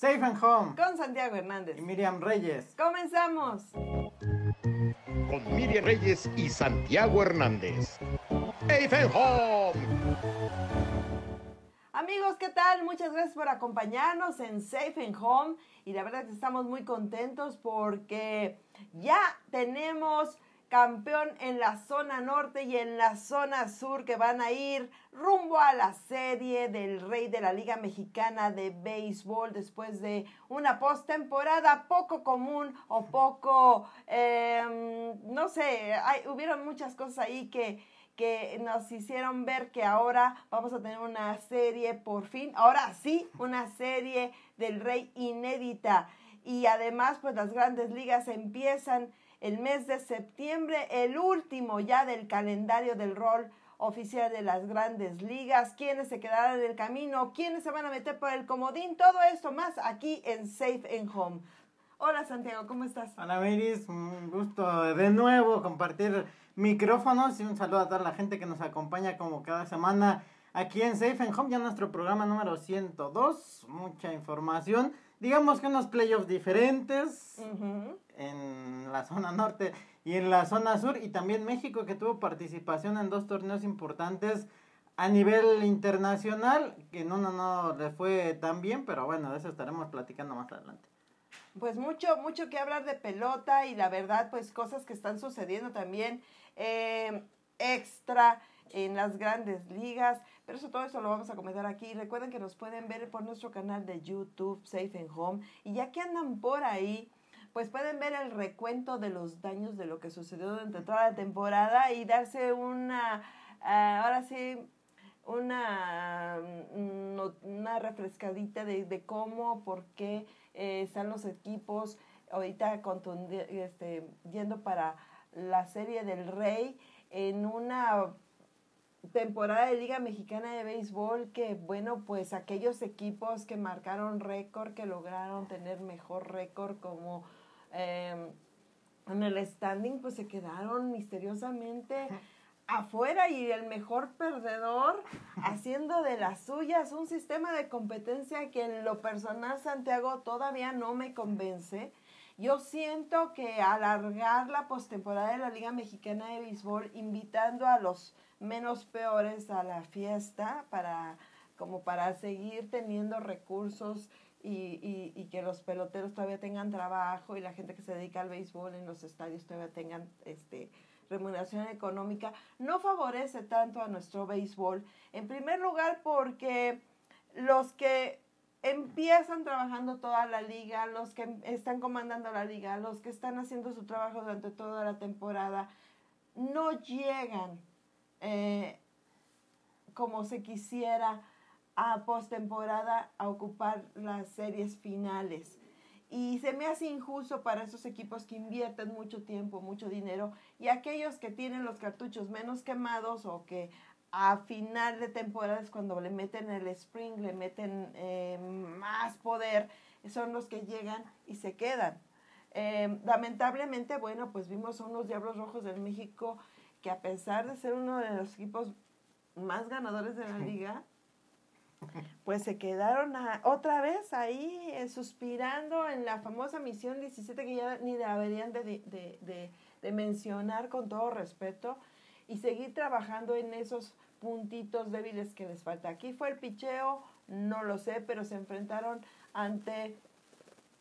Safe and Home. Con Santiago Hernández. Y Miriam Reyes. Comenzamos. Con Miriam Reyes y Santiago Hernández. Safe and Home. Amigos, ¿qué tal? Muchas gracias por acompañarnos en Safe and Home. Y la verdad que estamos muy contentos porque ya tenemos campeón en la zona norte y en la zona sur que van a ir rumbo a la serie del rey de la Liga Mexicana de Béisbol después de una postemporada poco común o poco, eh, no sé, hay, hubieron muchas cosas ahí que que nos hicieron ver que ahora vamos a tener una serie por fin, ahora sí, una serie del Rey inédita. Y además, pues las grandes ligas empiezan el mes de septiembre, el último ya del calendario del rol oficial de las grandes ligas, quiénes se quedarán en el camino, quiénes se van a meter por el comodín, todo esto más aquí en Safe and Home. Hola Santiago, ¿cómo estás? Hola Miris, un gusto de nuevo compartir micrófonos y un saludo a toda la gente que nos acompaña como cada semana aquí en Safe and Home, ya nuestro programa número 102, mucha información, digamos que unos playoffs diferentes uh -huh. En la zona norte y en la zona sur y también México que tuvo participación en dos torneos importantes a nivel internacional, que en uno no le fue tan bien, pero bueno, de eso estaremos platicando más adelante. Pues mucho, mucho que hablar de pelota y la verdad, pues cosas que están sucediendo también eh, extra en las grandes ligas, pero eso todo eso lo vamos a comentar aquí. Recuerden que nos pueden ver por nuestro canal de YouTube, Safe and Home, y ya que andan por ahí, pues pueden ver el recuento de los daños de lo que sucedió durante toda la temporada y darse una, uh, ahora sí, una, una refrescadita de, de cómo, por qué eh, están los equipos ahorita este, yendo para la serie del Rey en una temporada de Liga Mexicana de Béisbol que, bueno, pues aquellos equipos que marcaron récord, que lograron tener mejor récord como eh, en el standing, pues se quedaron misteriosamente afuera y el mejor perdedor haciendo de las suyas un sistema de competencia que en lo personal Santiago todavía no me convence. Yo siento que alargar la postemporada de la Liga Mexicana de Béisbol invitando a los menos peores a la fiesta para como para seguir teniendo recursos y, y, y, que los peloteros todavía tengan trabajo y la gente que se dedica al béisbol en los estadios todavía tengan este remuneración económica, no favorece tanto a nuestro béisbol. En primer lugar porque los que empiezan trabajando toda la liga, los que están comandando la liga, los que están haciendo su trabajo durante toda la temporada, no llegan eh, como se quisiera a postemporada a ocupar las series finales. Y se me hace injusto para esos equipos que invierten mucho tiempo, mucho dinero, y aquellos que tienen los cartuchos menos quemados o que a final de temporada es cuando le meten el spring, le meten eh, más poder, son los que llegan y se quedan. Eh, lamentablemente, bueno, pues vimos a unos Diablos Rojos del México que a pesar de ser uno de los equipos más ganadores de la liga, pues se quedaron otra vez ahí eh, suspirando en la famosa misión 17 que ya ni deberían de, de, de, de, mencionar con todo respeto y seguir trabajando en esos puntitos débiles que les falta. Aquí fue el picheo, no lo sé, pero se enfrentaron ante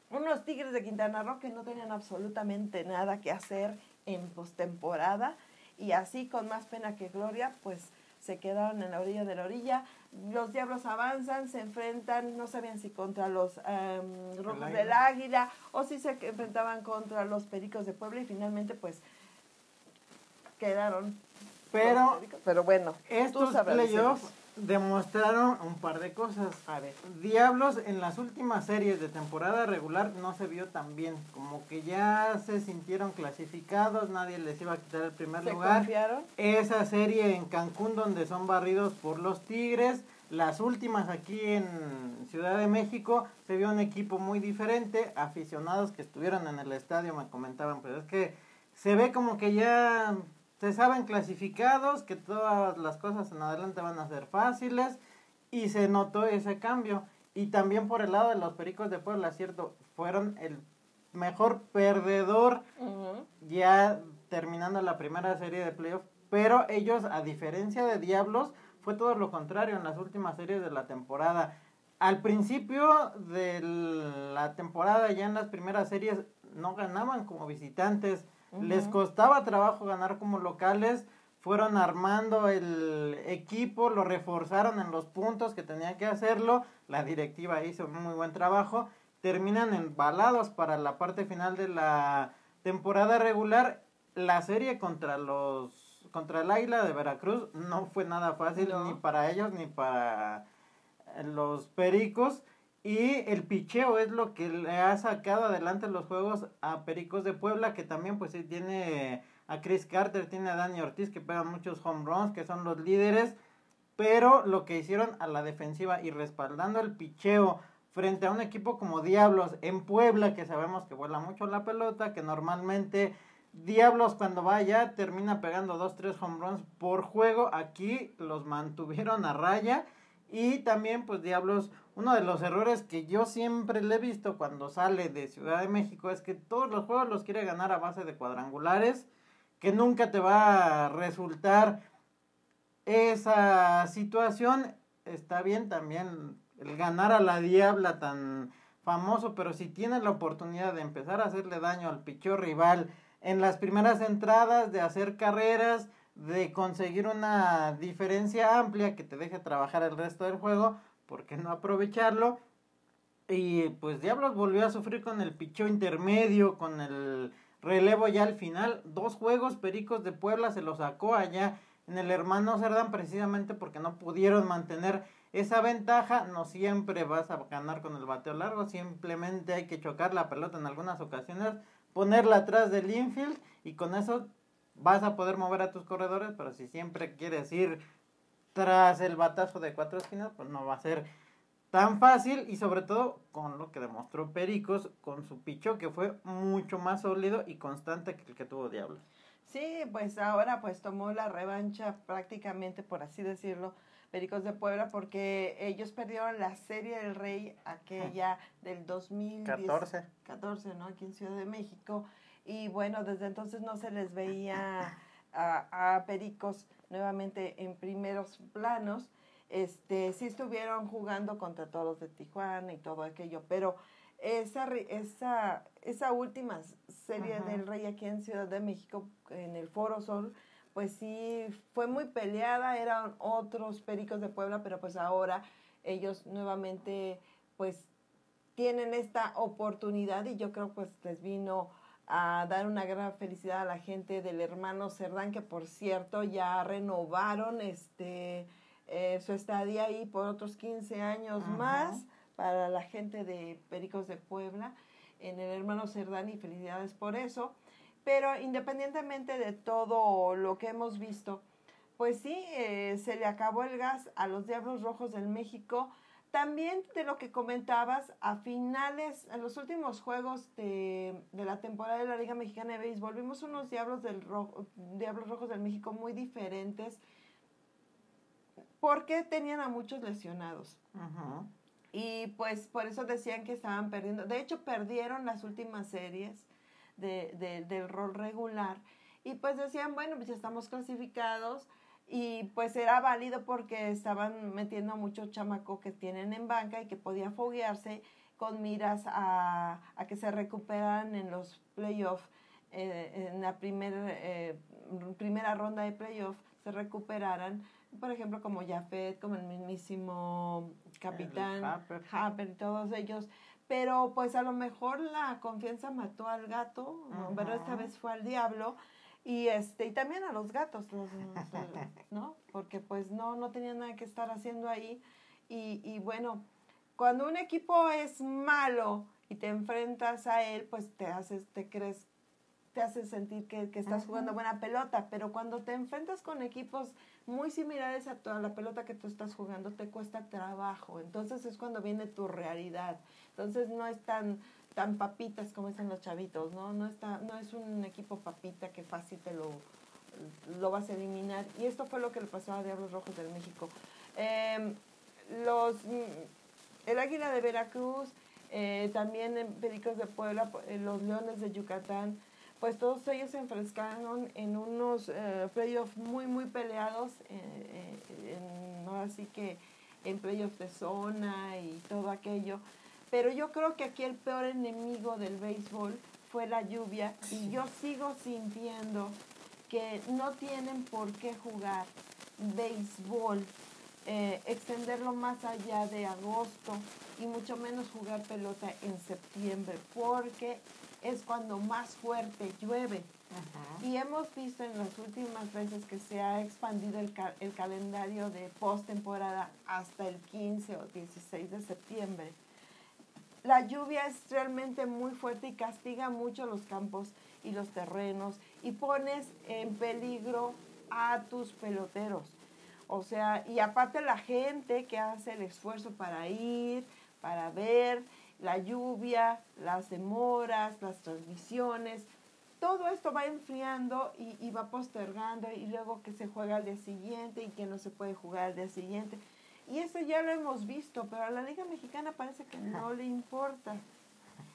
unos Tigres de Quintana Roo que no tenían absolutamente nada que hacer en postemporada y así con más pena que gloria, pues se quedaron en la orilla de la orilla. Los diablos avanzan, se enfrentan, no sabían si contra los um, rojos del águila o si se enfrentaban contra los pericos de Puebla y finalmente pues quedaron. Pero, pero bueno, estos playoffs demostraron un par de cosas. A ver. Diablos en las últimas series de temporada regular no se vio tan bien. Como que ya se sintieron clasificados, nadie les iba a quitar el primer ¿Se lugar. confiaron? Esa serie en Cancún donde son barridos por los Tigres. Las últimas aquí en Ciudad de México se vio un equipo muy diferente. Aficionados que estuvieron en el estadio me comentaban, pero es que se ve como que ya se saben clasificados, que todas las cosas en adelante van a ser fáciles y se notó ese cambio. Y también por el lado de los Pericos de Puebla, cierto, fueron el mejor perdedor ya terminando la primera serie de playoff. Pero ellos, a diferencia de Diablos, fue todo lo contrario en las últimas series de la temporada. Al principio de la temporada, ya en las primeras series, no ganaban como visitantes. Les costaba trabajo ganar como locales. Fueron armando el equipo, lo reforzaron en los puntos que tenían que hacerlo. La directiva hizo un muy buen trabajo. Terminan embalados para la parte final de la temporada regular. La serie contra los contra el Águila de Veracruz no fue nada fácil No. ni para ellos ni para los Pericos. Y el picheo es lo que le ha sacado adelante los juegos a Pericos de Puebla, que también pues tiene a Chris Carter, tiene a Dani Ortiz, que pegan muchos home runs, que son los líderes. Pero lo que hicieron a la defensiva y respaldando el picheo frente a un equipo como Diablos en Puebla, que sabemos que vuela mucho la pelota, que normalmente Diablos cuando vaya termina pegando 2-3 home runs por juego. Aquí los mantuvieron a raya. Y también, pues Diablos, uno de los errores que yo siempre le he visto cuando sale de Ciudad de México es que todos los juegos los quiere ganar a base de cuadrangulares, que nunca te va a resultar esa situación. Está bien también el ganar a la Diabla tan famoso, pero si tienes la oportunidad de empezar a hacerle daño al picheo rival en las primeras entradas, de hacer carreras, de conseguir una diferencia amplia que te deje trabajar el resto del juego, ¿por qué no aprovecharlo? Y pues Diablos volvió a sufrir con el picheo intermedio, con el relevo ya al final. Dos juegos Pericos de Puebla se lo sacó allá en el hermano Cerdán precisamente porque no pudieron mantener esa ventaja. No siempre vas a ganar con el bateo largo, simplemente hay que chocar la pelota en algunas ocasiones, ponerla atrás del infield y con eso vas a poder mover a tus corredores, pero si siempre quieres ir tras el batazo de cuatro esquinas, pues no va a ser tan fácil y sobre todo con lo que demostró Pericos con su picho que fue mucho más sólido y constante que el que tuvo Diablos. Sí, pues ahora pues tomó la revancha prácticamente, por así decirlo, Pericos de Puebla, porque ellos perdieron la Serie del Rey, aquella del 2014, 14. ¿no? Aquí en Ciudad de México. Y bueno, desde entonces no se les veía a, a Pericos nuevamente en primeros planos. Este, sí estuvieron jugando contra todos de Tijuana y todo aquello, pero esa, esa, esa última serie Ajá. del Rey aquí en Ciudad de México, en el Foro Sol, pues sí fue muy peleada, eran otros Pericos de Puebla, pero pues ahora ellos nuevamente pues tienen esta oportunidad y yo creo pues les vino a dar una gran felicidad a la gente del hermano Cerdán, que por cierto ya renovaron este eh, su estadía ahí por otros 15 años Ajá. más para la gente de Pericos de Puebla en el hermano Cerdán y felicidades por eso. Pero independientemente de todo lo que hemos visto, pues sí, eh, se le acabó el gas a los Diablos Rojos del México. También de lo que comentabas, a finales, en los últimos juegos de, de la temporada de la Liga Mexicana de Béisbol, vimos unos Diablos, del Rojo, Diablos Rojos del México muy diferentes porque tenían a muchos lesionados. Y pues por eso decían que estaban perdiendo. De hecho, perdieron las últimas series de, de- del rol regular. Y pues decían, bueno, pues ya estamos clasificados. Y pues era válido porque estaban metiendo mucho chamaco que tienen en banca y que podía foguearse con miras a, a que se recuperaran en los playoffs. eh, en la primer, eh, primera ronda de playoffs se recuperaran por ejemplo, como Jafet, como el mismísimo capitán, Harper. Harper y todos ellos. Pero pues a lo mejor la confianza mató al gato, ¿no? pero esta vez fue al diablo. Y este y también a los gatos, los- ¿no? Porque pues no, no tenían nada que estar haciendo ahí. Y, y bueno, cuando un equipo es malo y te enfrentas a él, pues te haces, te crees, te hace sentir que, que estás jugando buena pelota, pero cuando te enfrentas con equipos muy similares a toda la pelota que tú estás jugando, te cuesta trabajo. Entonces es cuando viene tu realidad. Entonces no es tan, tan papitas como dicen los chavitos, ¿no? No, está, no es un equipo papita que fácil te lo, lo vas a eliminar. Y esto fue lo que le pasó a Diablos Rojos del México. Em, los mm, el Águila de Veracruz, eh, también en Pericos de Puebla, eh, los Leones de Yucatán, pues todos ellos se enfrescaron en unos eh, playoffs muy, muy peleados, en, así que en playoffs de zona y todo aquello. Pero yo creo que aquí el peor enemigo del béisbol fue la lluvia y yo sigo sintiendo que no tienen por qué jugar béisbol, eh, extenderlo más allá de agosto y mucho menos jugar pelota en septiembre, porque es cuando más fuerte llueve. Y hemos visto en las últimas veces que se ha expandido el, el calendario de postemporada hasta el 15 o 16 de septiembre. La lluvia es realmente muy fuerte y castiga mucho los campos y los terrenos y pones en peligro a tus peloteros. O sea, y aparte la gente que hace el esfuerzo para ir, para ver la lluvia, las demoras, las transmisiones, todo esto va enfriando y, va postergando y luego que se juega al día siguiente y que no se puede jugar al día siguiente. Y eso ya lo hemos visto, pero a la Liga Mexicana parece que no le importa.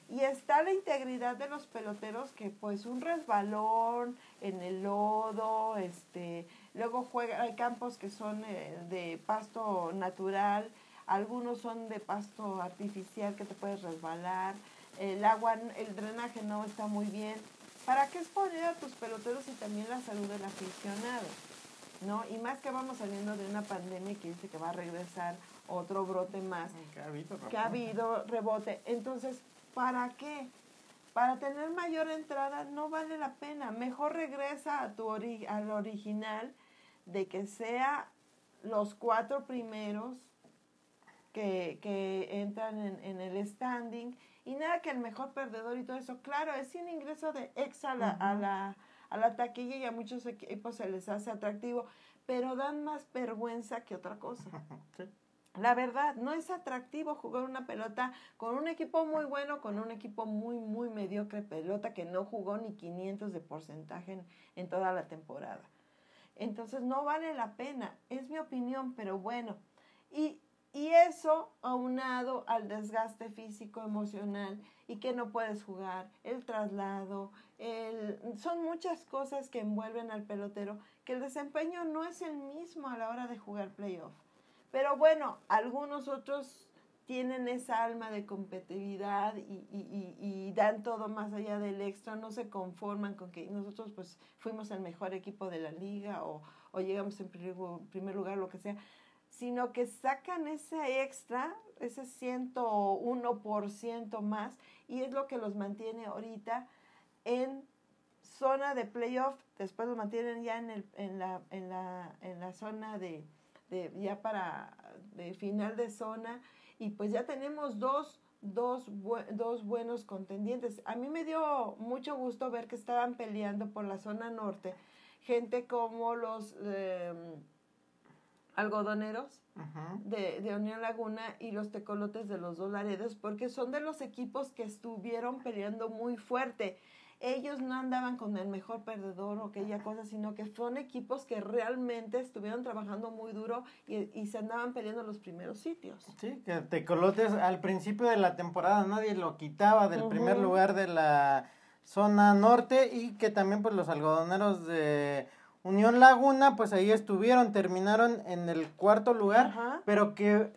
Y está la integridad de los peloteros que pues un resbalón en el lodo, este, luego juega, hay campos que son eh, de pasto natural, algunos son de pasto artificial que te puedes resbalar, el agua, el drenaje no está muy bien. ¿Para qué exponer a tus peloteros y también la salud del aficionado? ¿No? Y más que vamos saliendo de una pandemia que dice que va a regresar otro brote más. Que ha habido, que ha habido rebote. Entonces, ¿Para qué? Para tener mayor entrada no vale la pena. Mejor regresa a tu al original de que sea los cuatro primeros que, entran en, el standing y nada que el mejor perdedor y todo eso. Claro, es un ingreso de extra a la, a la, a la taquilla y a muchos equipos se les hace atractivo, pero dan más vergüenza que otra cosa. La verdad, no es atractivo jugar una pelota con un equipo muy bueno, con un equipo muy, muy mediocre pelota que no jugó ni 500 de porcentaje en, toda la temporada. Entonces no vale la pena, es mi opinión, pero bueno. Y, y eso aunado al desgaste físico, emocional y que no puedes jugar, el traslado, el, son muchas cosas que envuelven al pelotero que el desempeño no es el mismo a la hora de jugar playoff. Pero bueno, algunos otros tienen esa alma de competitividad y, dan todo más allá del extra, no se conforman con que nosotros pues fuimos el mejor equipo de la liga o, llegamos en primer lugar, lo que sea, sino que sacan ese extra, ese 101% más y es lo que los mantiene ahorita en zona de playoff, después los mantienen ya en, el, en, la, en, la, en la zona de de, ya para de final de zona y pues ya tenemos dos, dos, dos buenos contendientes. A mí me dio mucho gusto ver que estaban peleando por la zona norte gente como los em, algodoneros de, de, Unión Laguna y los tecolotes de los dos Laredos, porque son de los equipos que estuvieron peleando muy fuerte. Ellos no andaban con el mejor perdedor o aquella cosa, sino que son equipos que realmente estuvieron trabajando muy duro y, se andaban peleando los primeros sitios. Sí, que Tecolotes al principio de la temporada nadie lo quitaba del primer lugar de la zona norte y que también pues los algodoneros de Unión Laguna pues ahí estuvieron, terminaron en el cuarto lugar, pero que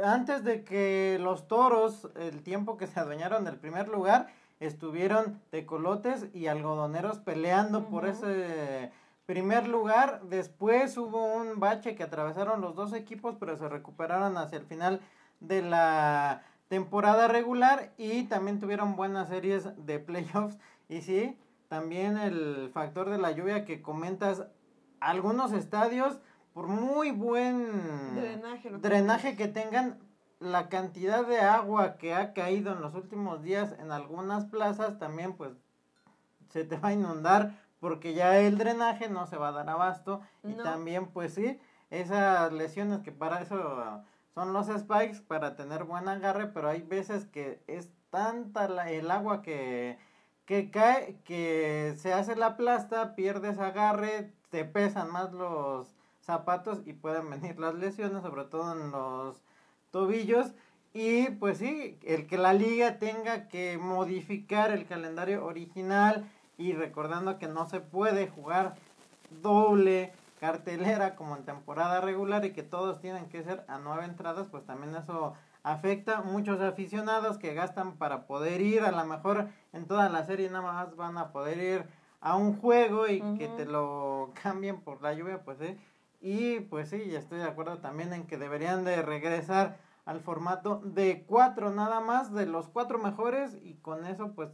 antes de que los toros, el tiempo que se adueñaron del primer lugar, estuvieron tecolotes y algodoneros peleando por ese primer lugar. Después hubo un bache que atravesaron los dos equipos, pero se recuperaron hacia el final de la temporada regular y también tuvieron buenas series de playoffs. Y sí, también el factor de la lluvia que comentas, algunos estadios, por muy buen drenaje que tengan, la cantidad de agua que ha caído en los últimos días en algunas plazas también pues se te va a inundar porque ya el drenaje no se va a dar abasto. Y también pues sí, esas lesiones que para eso son los spikes para tener buen agarre, pero hay veces que es tanta el agua que, que cae que se hace la plasta, pierdes agarre, te pesan más los zapatos y pueden venir las lesiones, sobre todo en los tobillos. Y pues sí, el que la liga tenga que modificar el calendario original y recordando que no se puede jugar doble cartelera como en temporada regular y que todos tienen que ser a nueve entradas, pues también eso afecta muchos aficionados que gastan para poder ir, a lo mejor en toda la serie nada más van a poder ir a un juego y que te lo cambien por la lluvia, pues sí. Y pues sí, estoy de acuerdo también en que deberían de regresar al formato de cuatro nada más, de los cuatro mejores y con eso pues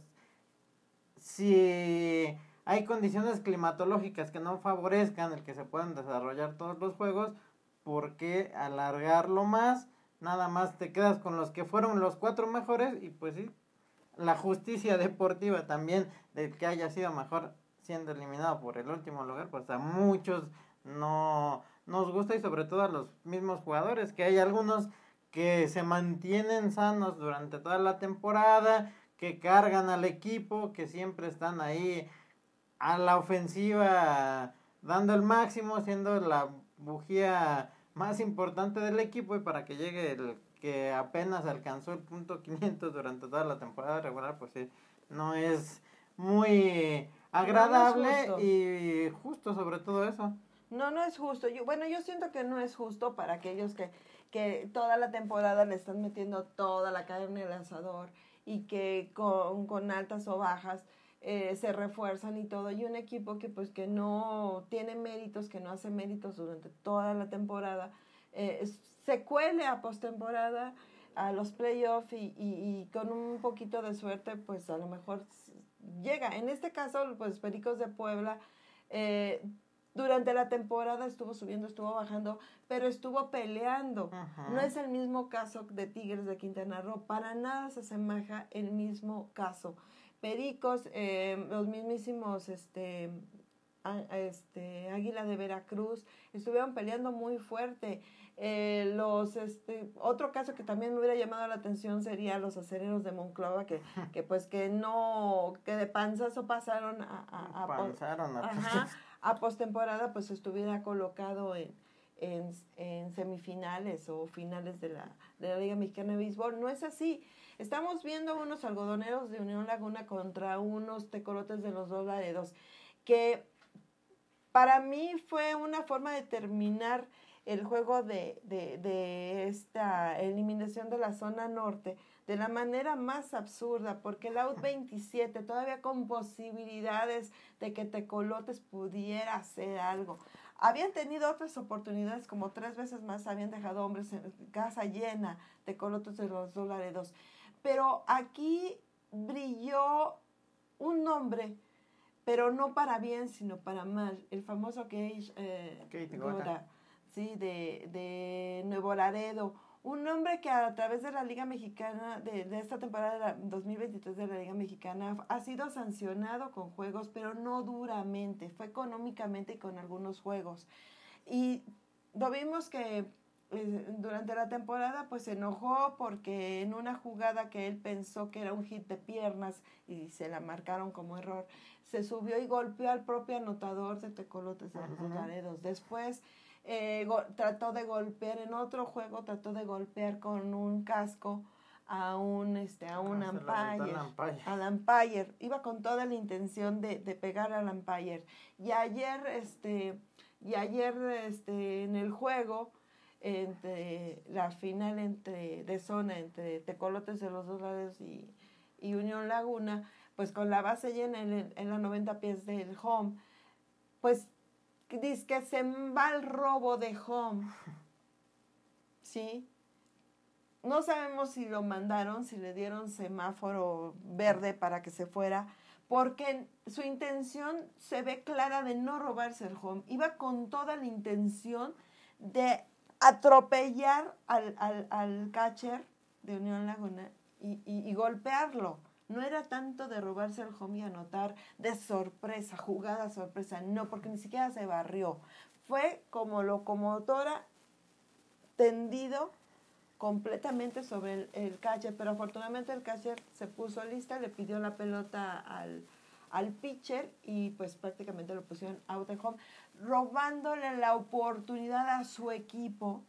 si hay condiciones climatológicas que no favorezcan el que se puedan desarrollar todos los juegos, ¿por qué alargarlo más? Nada más te quedas con los que fueron los cuatro mejores y pues sí, la justicia deportiva también de que haya sido mejor siendo eliminado por el último lugar, pues a muchos no nos gusta y sobre todo a los mismos jugadores, que hay algunos que se mantienen sanos durante toda la temporada, que cargan al equipo, que siempre están ahí a la ofensiva dando el máximo, siendo la bujía más importante del equipo y para que llegue el que apenas alcanzó el punto 500 durante toda la temporada regular, pues sí, no es muy agradable y justo sobre todo eso. No, no es justo. Yo, bueno, yo siento que no es justo para aquellos que, que toda la temporada le están metiendo toda la carne al asador y que con, con altas o bajas eh, se refuerzan y todo, y un equipo que pues que no tiene méritos, que no hace méritos durante toda la temporada, eh, se cuele a postemporada a los playoffs y, y, con un poquito de suerte, pues a lo mejor llega. En este caso, pues Pericos de Puebla, eh, durante la temporada estuvo subiendo, estuvo bajando, pero estuvo peleando. No es el mismo caso de Tigres de Quintana Roo, para nada se asemeja el mismo caso. Pericos, eh, los mismísimos este, este, Águila de Veracruz, estuvieron peleando muy fuerte. Eh, los este otro caso que también me hubiera llamado la atención sería los acereros de Monclova que, que pues que no que de panzazo pasaron a a, a, a postemporada pues estuviera colocado en, en, en, semifinales o finales de la, de la Liga Mexicana de Béisbol no es así Estamos viendo unos algodoneros de Unión Laguna contra unos tecolotes de los dos laredos, que para mí fue una forma de terminar el juego de, de, de, esta eliminación de la zona norte de la manera más absurda, porque el out 27 todavía con posibilidades de que Tecolotes pudiera hacer algo. Habían tenido otras oportunidades, como tres veces más habían dejado hombres en casa llena, Tecolotes de los dos laredos. Pero aquí brilló un nombre, pero no para bien, sino para mal. El famoso Kate, eh, sí, de, de Nuevo Laredo. Un nombre que a través de la Liga Mexicana, de, de esta temporada 2023 de la Liga Mexicana, ha sido sancionado con juegos, pero no duramente, fue económicamente y con algunos juegos. Y lo vimos que durante la temporada pues se enojó porque en una jugada que él pensó que era un hit de piernas y se la marcaron como error, se subió y golpeó al propio anotador de Tecolotes de los Laredos. Después eh, trató de golpear en otro juego, trató de golpear con un casco a un este a un umpire, al umpire, iba con toda la intención de, de pegar al umpire. Y ayer este y ayer este en el juego entre la final entre de zona entre Tecolotes de los dos lados y, y Unión Laguna, pues con la base llena en, en los 90 pies del home, pues dice que se va el robo de home. ¿Sí? No sabemos si lo mandaron, si le dieron semáforo verde para que se fuera, porque su intención se ve clara de no robarse el home. Iba con toda la intención de atropellar al, al, al catcher de Unión Laguna y, y, golpearlo. No era tanto de robarse el home y anotar de sorpresa, jugada sorpresa, no, porque ni siquiera se barrió. Fue como locomotora tendido completamente sobre el, el pero afortunadamente el catcher se puso lista, le pidió la pelota al, al pitcher y pues prácticamente lo pusieron out of home, robándole la oportunidad a su equipo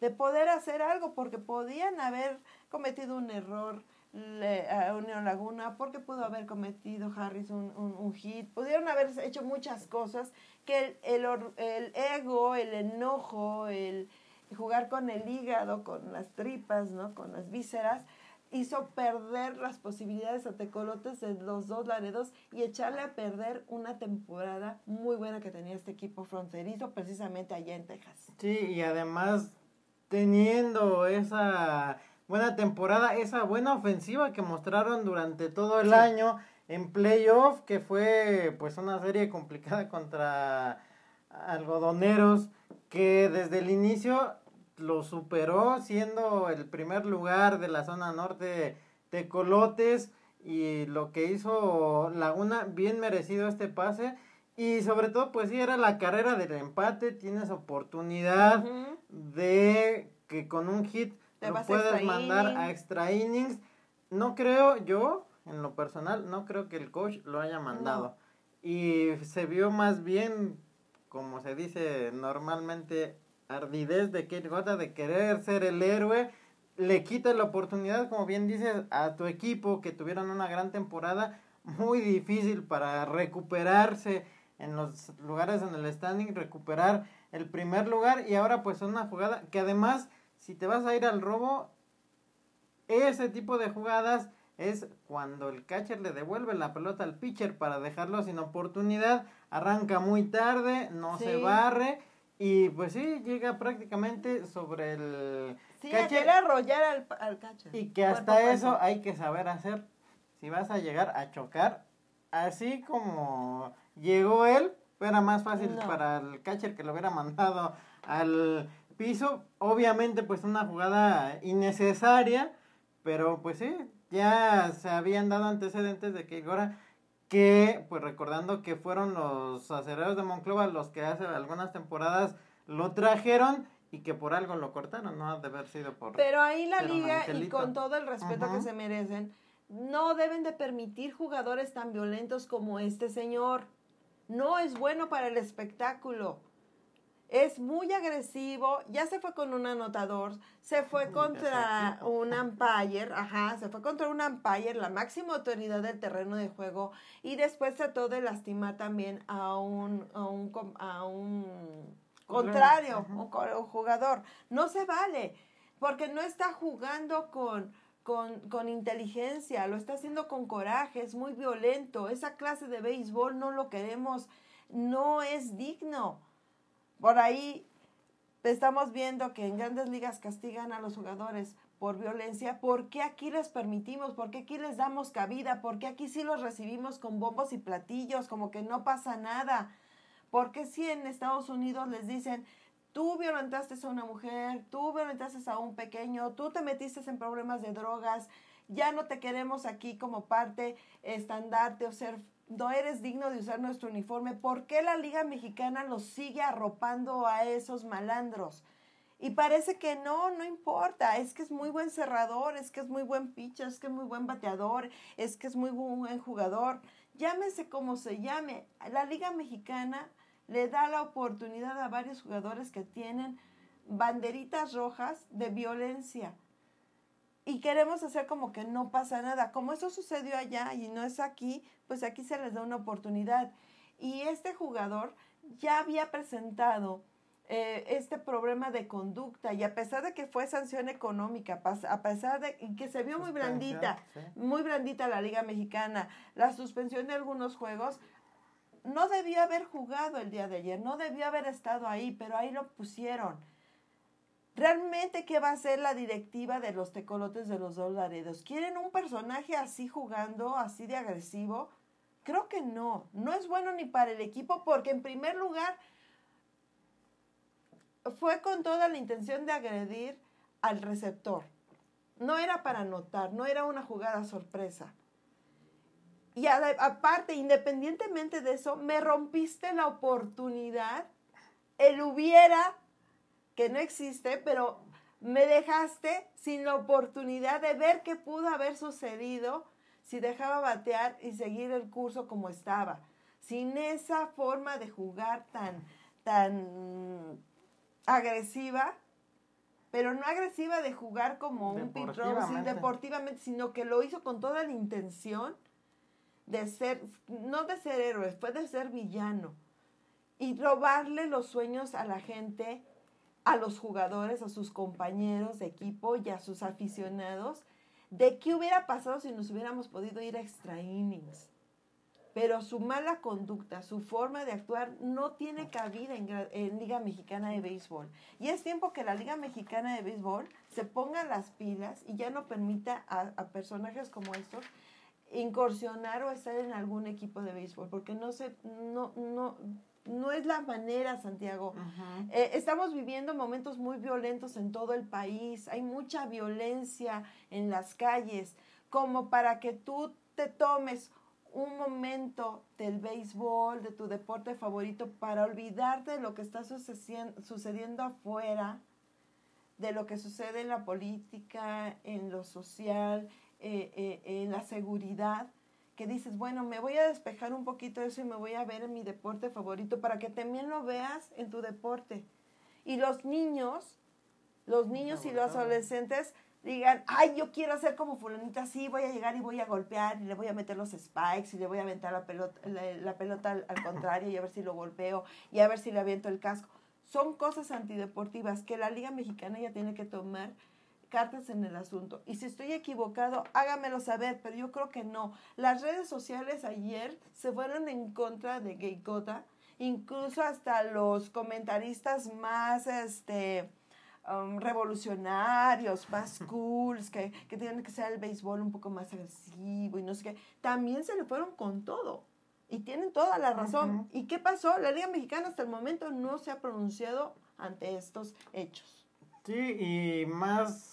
de poder hacer algo, porque podían haber cometido un error le, a Unión Laguna, porque pudo haber cometido Harris un, un, un hit, pudieron haber hecho muchas cosas que el, el, el ego, el enojo, el jugar con el hígado, con las tripas, ¿no? con las vísceras, hizo perder las posibilidades a Tecolotes de los dos Laredos y echarle a perder una temporada muy buena que tenía este equipo fronterizo precisamente allá en Texas. Sí, y además teniendo esa buena temporada, esa buena ofensiva que mostraron durante todo el Sí. año en playoff, que fue pues una serie complicada contra algodoneros, que desde el inicio lo superó siendo el primer lugar de la zona norte de Colotes y lo que hizo Laguna bien merecido este pase y sobre todo pues sí era la carrera del empate tienes oportunidad de que con un hit Te lo puedes mandar a extra innings. No creo yo en lo personal no creo que el coach lo haya mandado. Y se vio más bien como se dice normalmente ardidez de Kate Gota de querer ser el héroe. Le quita la oportunidad como bien dices a tu equipo que tuvieron una gran temporada muy difícil para recuperarse en los lugares en el standing recuperar el primer lugar y ahora pues una jugada que además si te vas a ir al robo ese tipo de jugadas es cuando el catcher le devuelve la pelota al pitcher para dejarlo sin oportunidad, arranca muy tarde, no se barre y pues sí, llega prácticamente sobre el Sí, a catcher querer arrollar al, al catcher. y que hasta a cuerpo. eso hay que saber hacer. Si vas a llegar a chocar, así como llegó él, era más fácil No. para el catcher que lo hubiera mandado al piso. Obviamente, pues una jugada innecesaria, pero pues sí, ya se habían dado antecedentes de que ahora que, pues recordando que fueron los acereros de Monclova los que hace algunas temporadas lo trajeron y que por algo lo cortaron, no ha de haber sido por... Pero ahí la liga, y con todo el respeto que se merecen, no deben de permitir jugadores tan violentos como este señor. No es bueno para el espectáculo. Es muy agresivo, ya se fue con un anotador, se fue contra un umpire, ajá, se fue contra un umpire, la máxima autoridad del terreno de juego, y después trató de lastimar también a un, a un, a un contrario, un jugador. No se vale, porque no está jugando con, con, con inteligencia, lo está haciendo con coraje, es muy violento. Esa clase de béisbol no lo queremos, no es digno. Por ahí estamos viendo que en grandes ligas castigan a los jugadores por violencia. ¿Por qué aquí les permitimos? ¿Por qué aquí les damos cabida? ¿Por qué aquí sí los recibimos con bombos y platillos como que no pasa nada? ¿Por qué si en Estados Unidos les dicen, tú violentaste a una mujer, tú violentaste a un pequeño, tú te metiste en problemas de drogas, ya no te queremos aquí como parte estandarte o ser, no eres digno de usar nuestro uniforme? ¿Por qué la Liga Mexicana los sigue arropando a esos malandros? Y parece que no, no importa, es que es muy buen cerrador, es que es muy buen pitcher, es que es muy buen bateador, es que es muy buen jugador. Llámese como se llame, la Liga Mexicana le da la oportunidad a varios jugadores que tienen banderitas rojas de violencia. Y queremos hacer como que no pasa nada. Como eso sucedió allá y no es aquí, pues aquí se les da una oportunidad. Y este jugador ya había presentado eh, este problema de conducta y a pesar de que fue sanción económica, a pesar de que se vio muy blandita, sí. muy blandita la Liga Mexicana, la suspensión de algunos juegos, no debió haber jugado el día de ayer, no debió haber estado ahí, pero ahí lo pusieron. ¿Realmente qué va a hacer la directiva de los tecolotes de los dos Laredos? ¿Quieren un personaje así jugando, así de agresivo? Creo que no. No es bueno ni para el equipo porque en primer lugar fue con toda la intención de agredir al receptor. No era para anotar, no era una jugada sorpresa. Y aparte, independientemente de eso, me rompiste la oportunidad, el hubiera, que no existe, pero me dejaste sin la oportunidad de ver qué pudo haber sucedido si dejaba batear y seguir el curso como estaba. Sin esa forma de jugar tan, tan agresiva, pero no agresiva de jugar como un Deportivamente. deportivamente, sino que lo hizo con toda la intención de ser, no de ser héroe, fue de ser villano. Y robarle los sueños a la gente, a los jugadores, a sus compañeros de equipo y a sus aficionados, de qué hubiera pasado si nos hubiéramos podido ir a extra innings. Pero su mala conducta, su forma de actuar no tiene cabida en, en Liga Mexicana de Béisbol. Y es tiempo que la Liga Mexicana de Béisbol se ponga las pilas y ya no permita a, a personajes como estos incursionar o estar en algún equipo de béisbol, porque no se, no, no, no es la manera, Santiago. Eh, estamos viviendo momentos muy violentos en todo el país, hay mucha violencia en las calles, como para que tú te tomes un momento del béisbol, de tu deporte favorito, para olvidarte de lo que está sucedien- sucediendo afuera, de lo que sucede en la política, en lo social, eh, eh, en la seguridad, que dices, bueno, me voy a despejar un poquito eso y me voy a ver en mi deporte favorito para que también lo veas en tu deporte. Y los niños, los niños y los adolescentes digan, ay, yo quiero ser como fulanita, sí, voy a llegar y voy a golpear y le voy a meter los spikes y le voy a aventar la pelota, la, la pelota al, al contrario y a ver si lo golpeo y a ver si le aviento el casco. Son cosas antideportivas que la Liga Mexicana ya tiene que tomar cartas en el asunto. Y si estoy equivocado, hágamelo saber, pero yo creo que no. Las redes sociales ayer se fueron en contra de Gay Cota, incluso hasta los comentaristas más este um, revolucionarios, más que, que tienen que ser el béisbol un poco más agresivo y no sé qué, también se le fueron con todo. Y tienen toda la razón. ¿Y qué pasó? La Liga Mexicana hasta el momento no se ha pronunciado ante estos hechos. Sí, y más,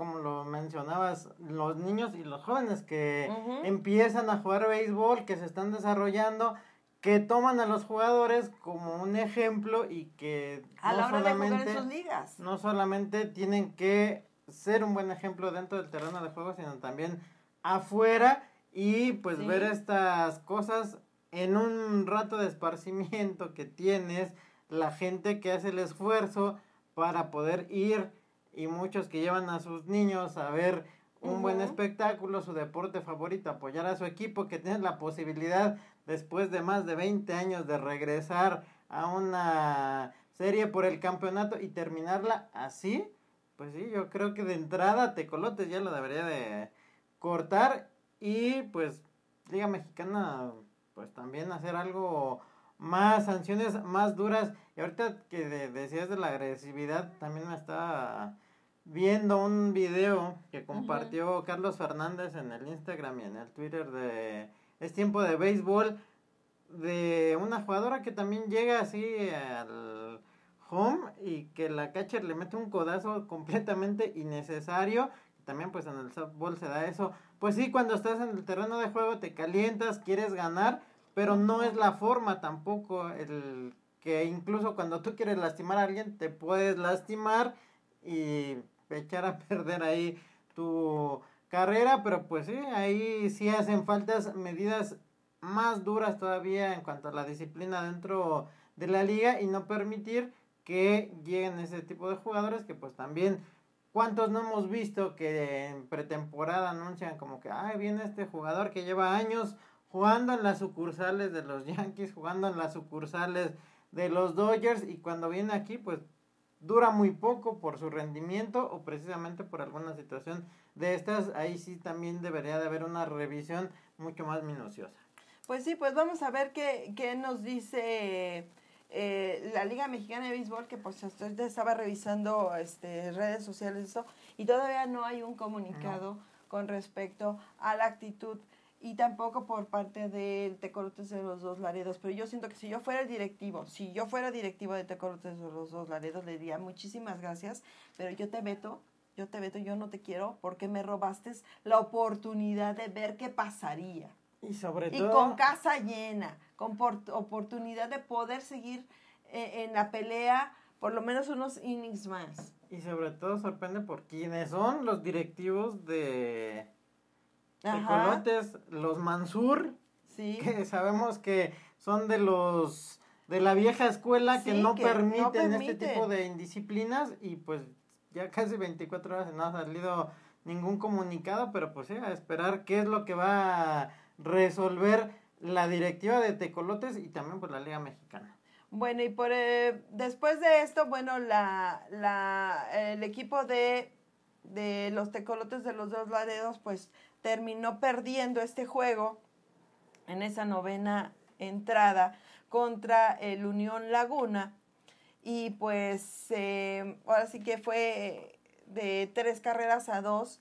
como lo mencionabas, los niños y los jóvenes que empiezan a jugar béisbol, que se están desarrollando, que toman a los jugadores como un ejemplo y que A no la hora de jugar en solamente, sus ligas. no solamente tienen que ser un buen ejemplo dentro del terreno de juego, sino también afuera y pues Sí. ver estas cosas en un rato de esparcimiento que tienes, la gente que hace el esfuerzo para poder ir y muchos que llevan a sus niños a ver un buen espectáculo, su deporte favorito, apoyar a su equipo que tiene la posibilidad después de más de 20 años de regresar a una serie por el campeonato y terminarla así, pues sí, yo creo que de entrada Tecolotes ya lo debería de cortar y pues Liga Mexicana pues también hacer algo más sanciones más duras. Y ahorita que de- decías de la agresividad también me estaba viendo un video que compartió Carlos Fernández en el Instagram y en el Twitter de Es tiempo de béisbol de una jugadora que también llega así al home y que la catcher le mete un codazo completamente innecesario. También pues en el softball se da eso. Pues sí, cuando estás en el terreno de juego te calientas, quieres ganar, pero no es la forma tampoco el que incluso cuando tú quieres lastimar a alguien te puedes lastimar y echar a perder ahí tu carrera, pero pues sí, ahí sí hacen faltas medidas más duras todavía en cuanto a la disciplina dentro de la liga y no permitir que lleguen ese tipo de jugadores que pues también cuántos no hemos visto que en pretemporada anuncian como que ay viene este jugador que lleva años jugando en las sucursales de los Yankees, jugando en las sucursales de los Dodgers y cuando viene aquí pues dura muy poco por su rendimiento o precisamente por alguna situación de estas, ahí sí también debería de haber una revisión mucho más minuciosa. Pues sí, pues vamos a ver qué, qué nos dice eh, la Liga Mexicana de Béisbol, que pues usted estaba revisando este, redes sociales eso, y todavía no hay un comunicado con respecto a la actitud y tampoco por parte del Tecolotes de los Dos Laredos. Pero yo siento que si yo fuera el directivo, si yo fuera directivo de Tecolotes de los Dos Laredos, le diría muchísimas gracias, pero yo te veto, yo te veto, yo no te quiero porque me robaste la oportunidad de ver qué pasaría. Y sobre Y todo... con casa llena, con por- oportunidad de poder seguir eh, en la pelea por lo menos unos innings más. Y sobre todo sorprende por quiénes son los directivos de Tecolotes, los Mansur, sí. que sabemos que son de los de la vieja escuela que no que no permiten este tipo de indisciplinas y pues ya casi 24 horas no ha salido ningún comunicado, pero pues sí, a esperar qué es lo que va a resolver la directiva de Tecolotes y también pues la Liga Mexicana. Bueno, y por eh, después de esto, bueno, la, la, el equipo de, de los Tecolotes de los dos laderos, pues terminó perdiendo este juego en esa novena entrada contra el Unión Laguna. Y pues eh, ahora sí que fue de tres carreras a dos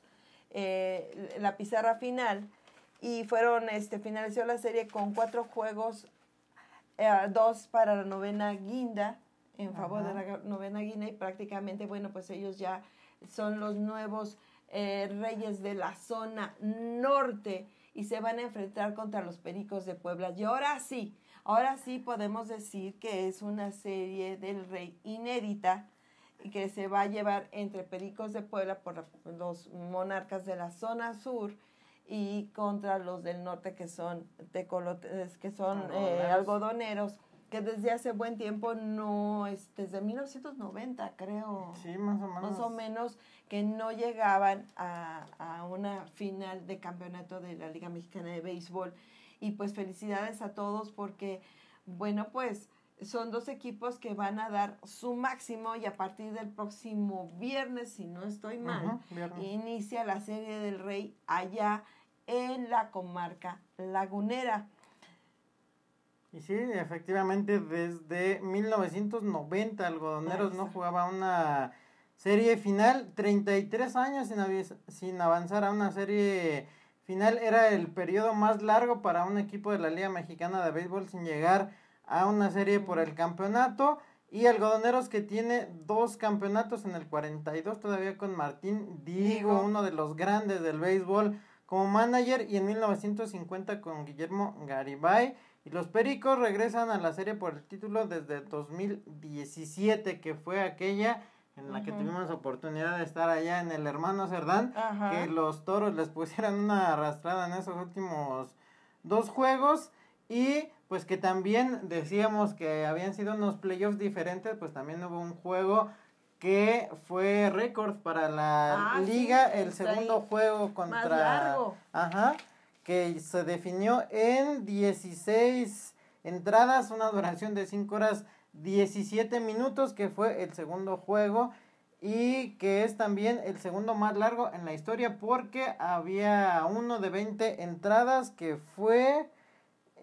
eh, la pizarra final. Y fueron, este, finalizó la serie con cuatro juegos, eh, dos para la novena guinda, en favor de la novena guinda. Y prácticamente, bueno, pues ellos ya son los nuevos reyes de la zona norte y se van a enfrentar contra los Pericos de Puebla. Y ahora sí, ahora sí podemos decir que es una serie del Rey inédita y que se va a llevar entre Pericos de Puebla por los monarcas de la zona sur y contra los del norte que son tecolotes, que son eh, algodoneros que desde hace buen tiempo no, es, desde 1990 creo. Sí, más o menos. Más o menos que no llegaban a, a una final de campeonato de la Liga Mexicana de Béisbol. Y pues felicidades a todos porque, bueno, pues son dos equipos que van a dar su máximo y a partir del próximo viernes, si no estoy mal, inicia la Serie del Rey allá en la comarca lagunera. Y sí, efectivamente, desde 1990 Algodoneros no jugaba una serie final, 33 años sin, sin avanzar a una serie final. Era el periodo más largo para un equipo de la Liga Mexicana de Béisbol sin llegar a una serie por el campeonato. Y Algodoneros que tiene dos campeonatos en el 42 todavía con Martín Digo, uno de los grandes del béisbol como manager, y en 1950 con Guillermo Garibay. Y los Pericos regresan a la serie por el título desde 2017, que fue aquella en la que tuvimos oportunidad de estar allá en el hermano Cerdán, que los toros les pusieron una arrastrada en esos últimos dos juegos. Y pues que también decíamos que habían sido unos playoffs diferentes, pues también hubo un juego que fue récord para la ah, liga, el segundo juego contra... Ajá que se definió en 16 entradas, una duración de 5 horas 17 minutos, que fue el segundo juego y que es también el segundo más largo en la historia porque había uno de 20 entradas que fue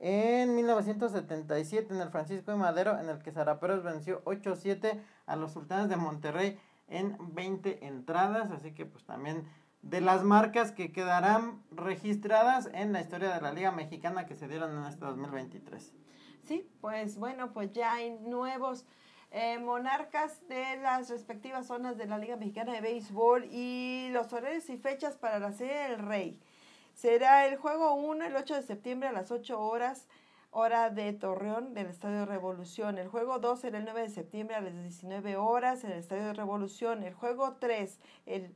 en 1977 en el Francisco de Madero en el que Zaraperos venció 8-7 a los Sultanes de Monterrey en 20 entradas, así que pues también de las marcas que quedarán registradas en la historia de la Liga Mexicana que se dieron en este 2023. Sí, pues bueno, pues ya hay nuevos eh, monarcas de las respectivas zonas de la Liga Mexicana de Béisbol y los horarios y fechas para la Serie del Rey. Será el juego 1 el 8 de septiembre a las 8 horas, hora de Torreón, del Estadio Revolución. El juego 2 será el 9 de septiembre a las 19 horas en el Estadio Revolución. El juego 3 el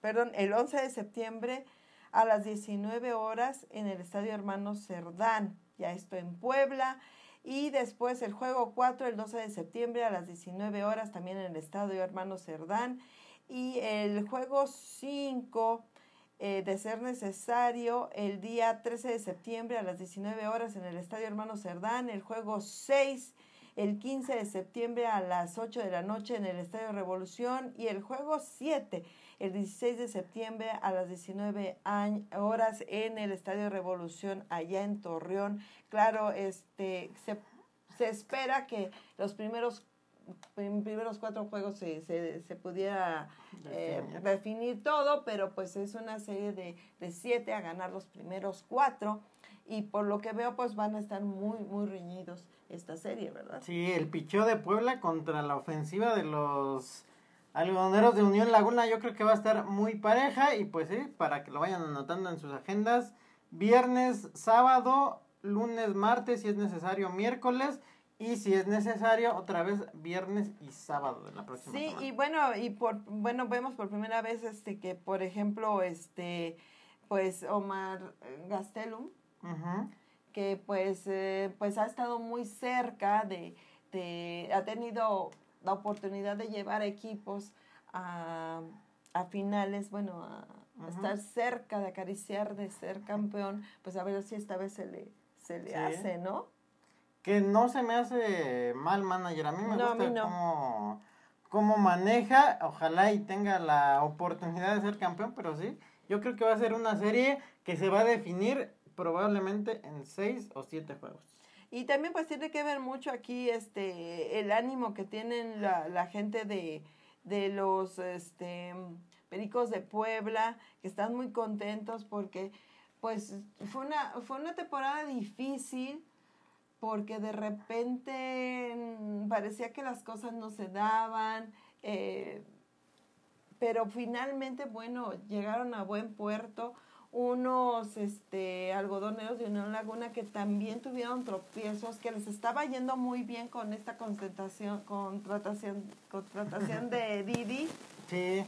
perdón, el 11 de septiembre a las 19 horas en el Estadio Hermano Cerdán, ya esto en Puebla. Y después el juego 4, el 12 de septiembre a las 19 horas también en el Estadio Hermano Cerdán. Y el juego 5, eh, de ser necesario, el día 13 de septiembre a las 19 horas en el Estadio Hermano Cerdán. El juego 6, el 15 de septiembre a las 8 de la noche en el Estadio Revolución. Y el juego 7, el 16 de septiembre a las 19 horas en el Estadio Revolución allá en Torreón. Claro, este se, espera que los primeros primeros cuatro juegos se, se, pudiera eh, definir. todo, pero pues es una serie de, de siete a ganar los primeros cuatro y por lo que veo pues van a estar muy muy reñidos esta serie, ¿verdad? Sí, el picheo de Puebla contra la ofensiva de los Algodoneros de Unión Laguna yo creo que va a estar muy pareja y pues sí, para que lo vayan anotando en sus agendas. Viernes, sábado, lunes, martes, si es necesario, miércoles y si es necesario otra vez viernes y sábado de la próxima sí, y bueno, y por bueno, vemos por primera vez este que por ejemplo, este pues Omar Gastelum que pues eh, pues ha estado muy cerca de, de ha tenido la oportunidad de llevar equipos a, a finales, bueno, a, estar cerca de acariciar, de ser campeón, pues a ver si esta vez se le, se le Sí. hace, ¿no? Que no se me hace mal manager. A mí me No, gusta mí no. cómo, cómo maneja. Ojalá y tenga la oportunidad de ser campeón, pero sí. Yo creo que va a ser una serie que se va a definir probablemente en seis o siete juegos. Y también pues tiene que ver mucho aquí este el ánimo que tienen la, la gente de, de los este Pericos de Puebla, que están muy contentos porque pues fue una, fue una temporada difícil porque de repente mm, parecía que las cosas no se daban, eh, pero finalmente, bueno, llegaron a buen puerto unos este, algodoneros de Unión Laguna que también tuvieron tropiezos, que les estaba yendo muy bien con esta concentración, contratación, contratación de Didi, Sí,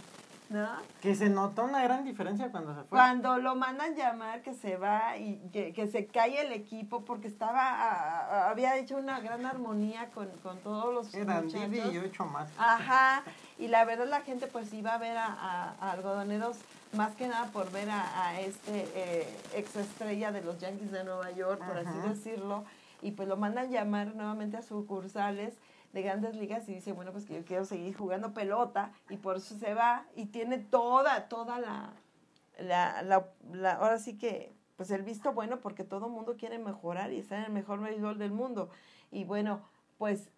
¿no? que se notó una gran diferencia cuando se fue. Cuando lo mandan llamar que se va y que, que se cae el equipo porque estaba a- a- había hecho una gran armonía con, con todos los Eran muchachos. Didi y ocho más. Ajá, y la verdad la gente pues iba a ver a, a- a algodoneros más que nada por ver a, a este eh, ex estrella de los Yankees de Nueva York, por así decirlo, y pues lo mandan llamar nuevamente a sucursales de grandes ligas y dice, bueno, pues que yo quiero seguir jugando pelota y por eso se va y tiene toda, toda la, la, la, la- ahora sí que, pues el visto bueno porque todo el mundo quiere mejorar y estar en el mejor béisbol del mundo. Y bueno, pues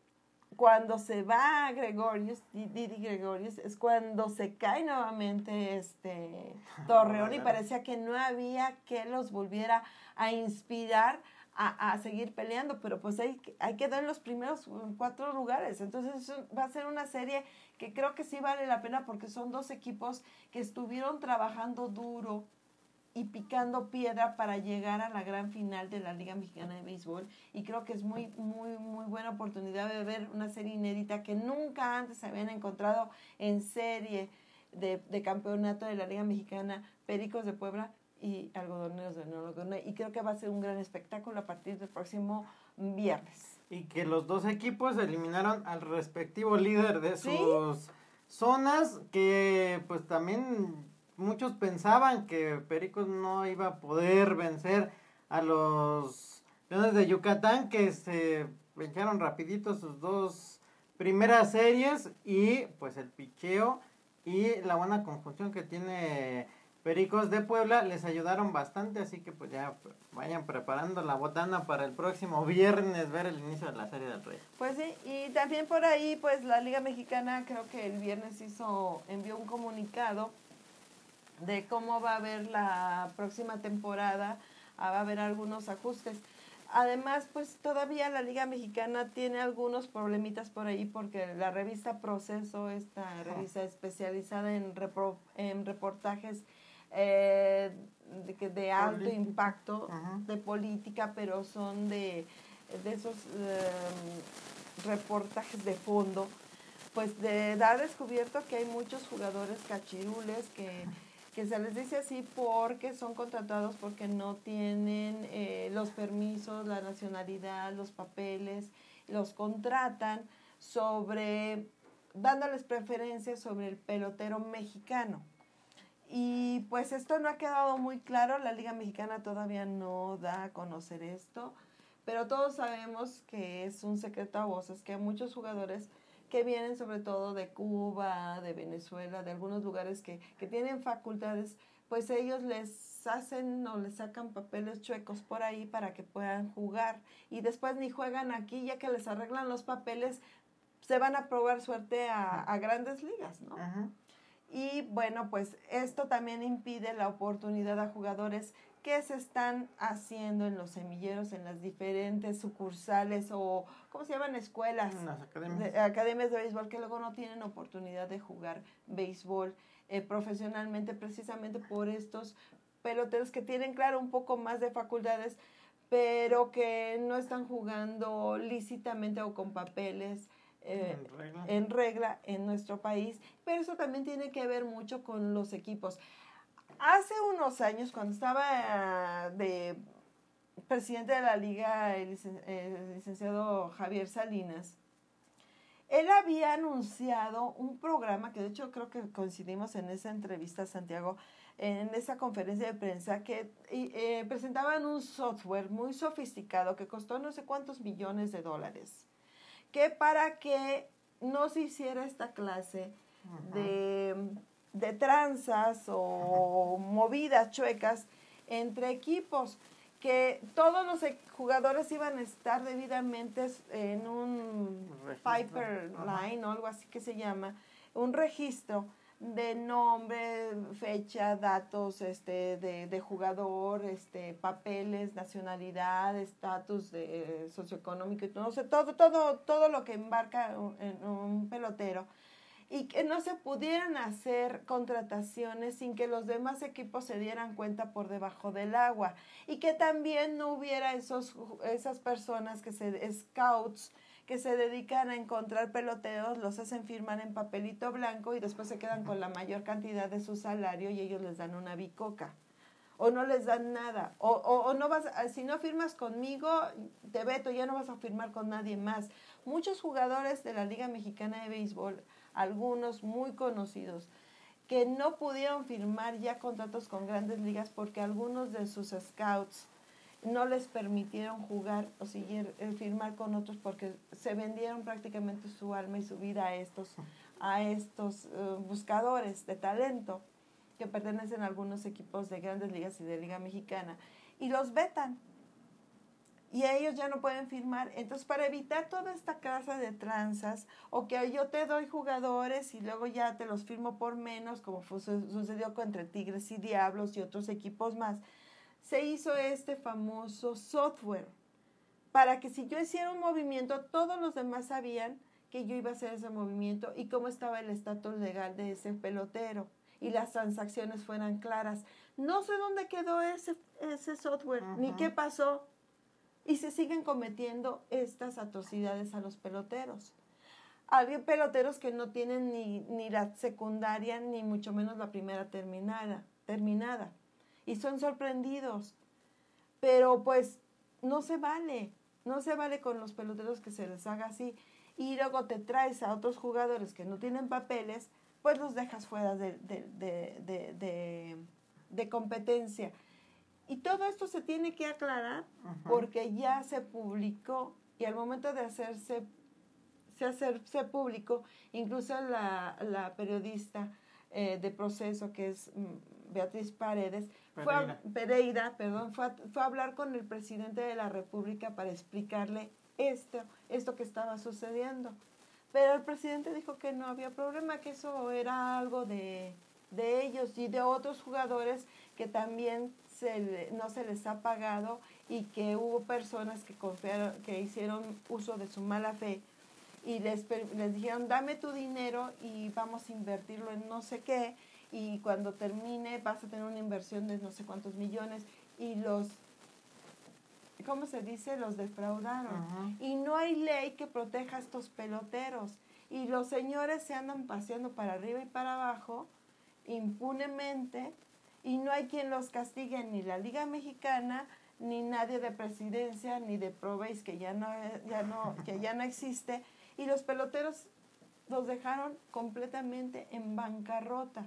cuando se va Gregorius, Di- Didi Gregorius, es cuando se cae nuevamente este Torreón y parecía que no había que los volviera a inspirar a, a seguir peleando, pero pues ahí, ahí quedó en los primeros mm, cuatro lugares. Entonces va a ser una serie que creo que sí vale la pena porque son dos equipos que estuvieron trabajando duro y picando piedra para llegar a la gran final de la Liga Mexicana de Béisbol y creo que es muy muy muy buena oportunidad de ver una serie inédita que nunca antes se habían encontrado en serie de, de campeonato de la Liga Mexicana Pericos de Puebla y Algodoneros de Nuevo León y creo que va a ser un gran espectáculo a partir del próximo viernes. Y que los dos equipos eliminaron al respectivo líder de Sí. sus zonas, que pues también muchos pensaban que Pericos no iba a poder vencer a los Leones de Yucatán, que se echaron rapidito sus dos primeras series y pues el picheo y la buena conjunción que tiene Pericos de Puebla les ayudaron bastante, así que pues ya vayan preparando la botana para el próximo viernes ver el inicio de la Serie del Rey. Pues sí, y también por ahí, pues la Liga Mexicana creo que el viernes hizo, envió un comunicado de cómo va a haber la próxima temporada, ah, va a haber algunos ajustes. Además, pues todavía la Liga Mexicana tiene algunos problemitas por ahí porque la revista Proceso, esta revista especializada en, repro- en reportajes eh, de, alto Política. impacto, Ajá. de política, pero son de, de esos eh, reportajes de fondo, pues de dar descubierto que hay muchos jugadores cachirules que, que se les dice así porque son contratados porque no tienen eh, los permisos, la nacionalidad, los papeles, los contratan sobre, dándoles preferencias sobre el pelotero mexicano. Y pues esto no ha quedado muy claro, la Liga Mexicana todavía no da a conocer esto, pero todos sabemos que es un secreto a voces, que hay muchos jugadores que vienen sobre todo de Cuba, de Venezuela, de algunos lugares que, que tienen facultades, pues ellos les hacen o les sacan papeles chuecos por ahí para que puedan jugar y después ni juegan aquí, ya que les arreglan los papeles, se van a probar suerte a, a grandes ligas, ¿no? Ajá. Y bueno, pues esto también impide la oportunidad a jugadores que se están haciendo en los semilleros, en las diferentes sucursales o, ¿cómo se llaman? Escuelas, las academias. de- academias de béisbol que luego no tienen oportunidad de jugar béisbol eh, profesionalmente precisamente por estos peloteros que tienen, claro, un poco más de facultades, pero que no están jugando lícitamente o con papeles. eh, En regla. en regla en nuestro país, pero eso también tiene que ver mucho con los equipos. Hace unos años, cuando estaba ah, de presidente de la liga, el, licen- el licenciado Javier Salinas, él había anunciado un programa que de hecho creo que coincidimos en esa entrevista, Santiago, en esa conferencia de prensa, que eh, presentaban un software muy sofisticado que costó no sé cuántos millones de dólares, que para que no se hiciera esta clase de, de tranzas o movidas chuecas entre equipos que todos los jugadores iban a estar debidamente en un Piper Line o algo así que se llama, un registro de nombre, fecha, datos este, de, de jugador, este, papeles, nacionalidad, estatus de, socioeconómico, no sé, todo, todo, todo lo que embarca en un pelotero y que no se pudieran hacer contrataciones sin que los demás equipos se dieran cuenta por debajo del agua. Y que también no hubiera esos, esas personas que se scouts que se dedican a encontrar peloteros, los hacen firmar en papelito blanco y después se quedan con la mayor cantidad de su salario y ellos les dan una bicoca. O no les dan nada, o, o, no vas, si no firmas conmigo, te veto, ya no vas a firmar con nadie más. Muchos jugadores de la Liga Mexicana de Béisbol algunos muy conocidos, que no pudieron firmar ya contratos con grandes ligas porque algunos de sus scouts no les permitieron jugar o seguir eh, firmar con otros porque se vendieron prácticamente su alma y su vida a estos a estos eh, buscadores de talento que pertenecen a algunos equipos de grandes ligas y de liga mexicana y los vetan y ellos ya no pueden firmar. Entonces, para evitar toda esta casa de tranzas, o que yo te doy jugadores y luego ya te los firmo por menos, como sucedió entre Tigres y Diablos y otros equipos más, se hizo este famoso software para que si yo hiciera un movimiento, todos los demás sabían que yo iba a hacer ese movimiento y cómo estaba el estatus legal de ese pelotero y las transacciones fueran claras. No sé dónde quedó ese, ese software, ni qué pasó, y se siguen cometiendo estas atrocidades a los peloteros. Hay peloteros que no tienen ni, ni la secundaria ni mucho menos la primera terminada, terminada y son sorprendidos. Pero pues no se vale, no se vale con los peloteros que se les haga así y luego te traes a otros jugadores que no tienen papeles, pues los dejas fuera de, de, de, de competencia. Y todo esto se tiene que aclarar porque ya se publicó y al momento de hacerse, se hacerse público, incluso la, la periodista eh, de proceso que es mm, Beatriz Paredes, Pereira. Fue a, Pereira, perdón, fue a, fue a hablar con el presidente de la República para explicarle esto, esto que estaba sucediendo. Pero el presidente dijo que no había problema, que eso era algo de, de ellos y de otros jugadores que también no se les ha pagado y que hubo personas que confiaron, que hicieron uso de su mala fe y les, les dijeron, dame tu dinero y vamos a invertirlo en no sé qué y cuando termine vas a tener una inversión de no sé cuántos millones y los, ¿cómo se dice? Los defraudaron. Y no hay ley que proteja a estos peloteros. Y los señores se andan paseando para arriba y para abajo impunemente y no hay quien los castigue ni la Liga Mexicana ni nadie de presidencia ni de Proveis que ya no ya no que ya no existe y los peloteros los dejaron completamente en bancarrota.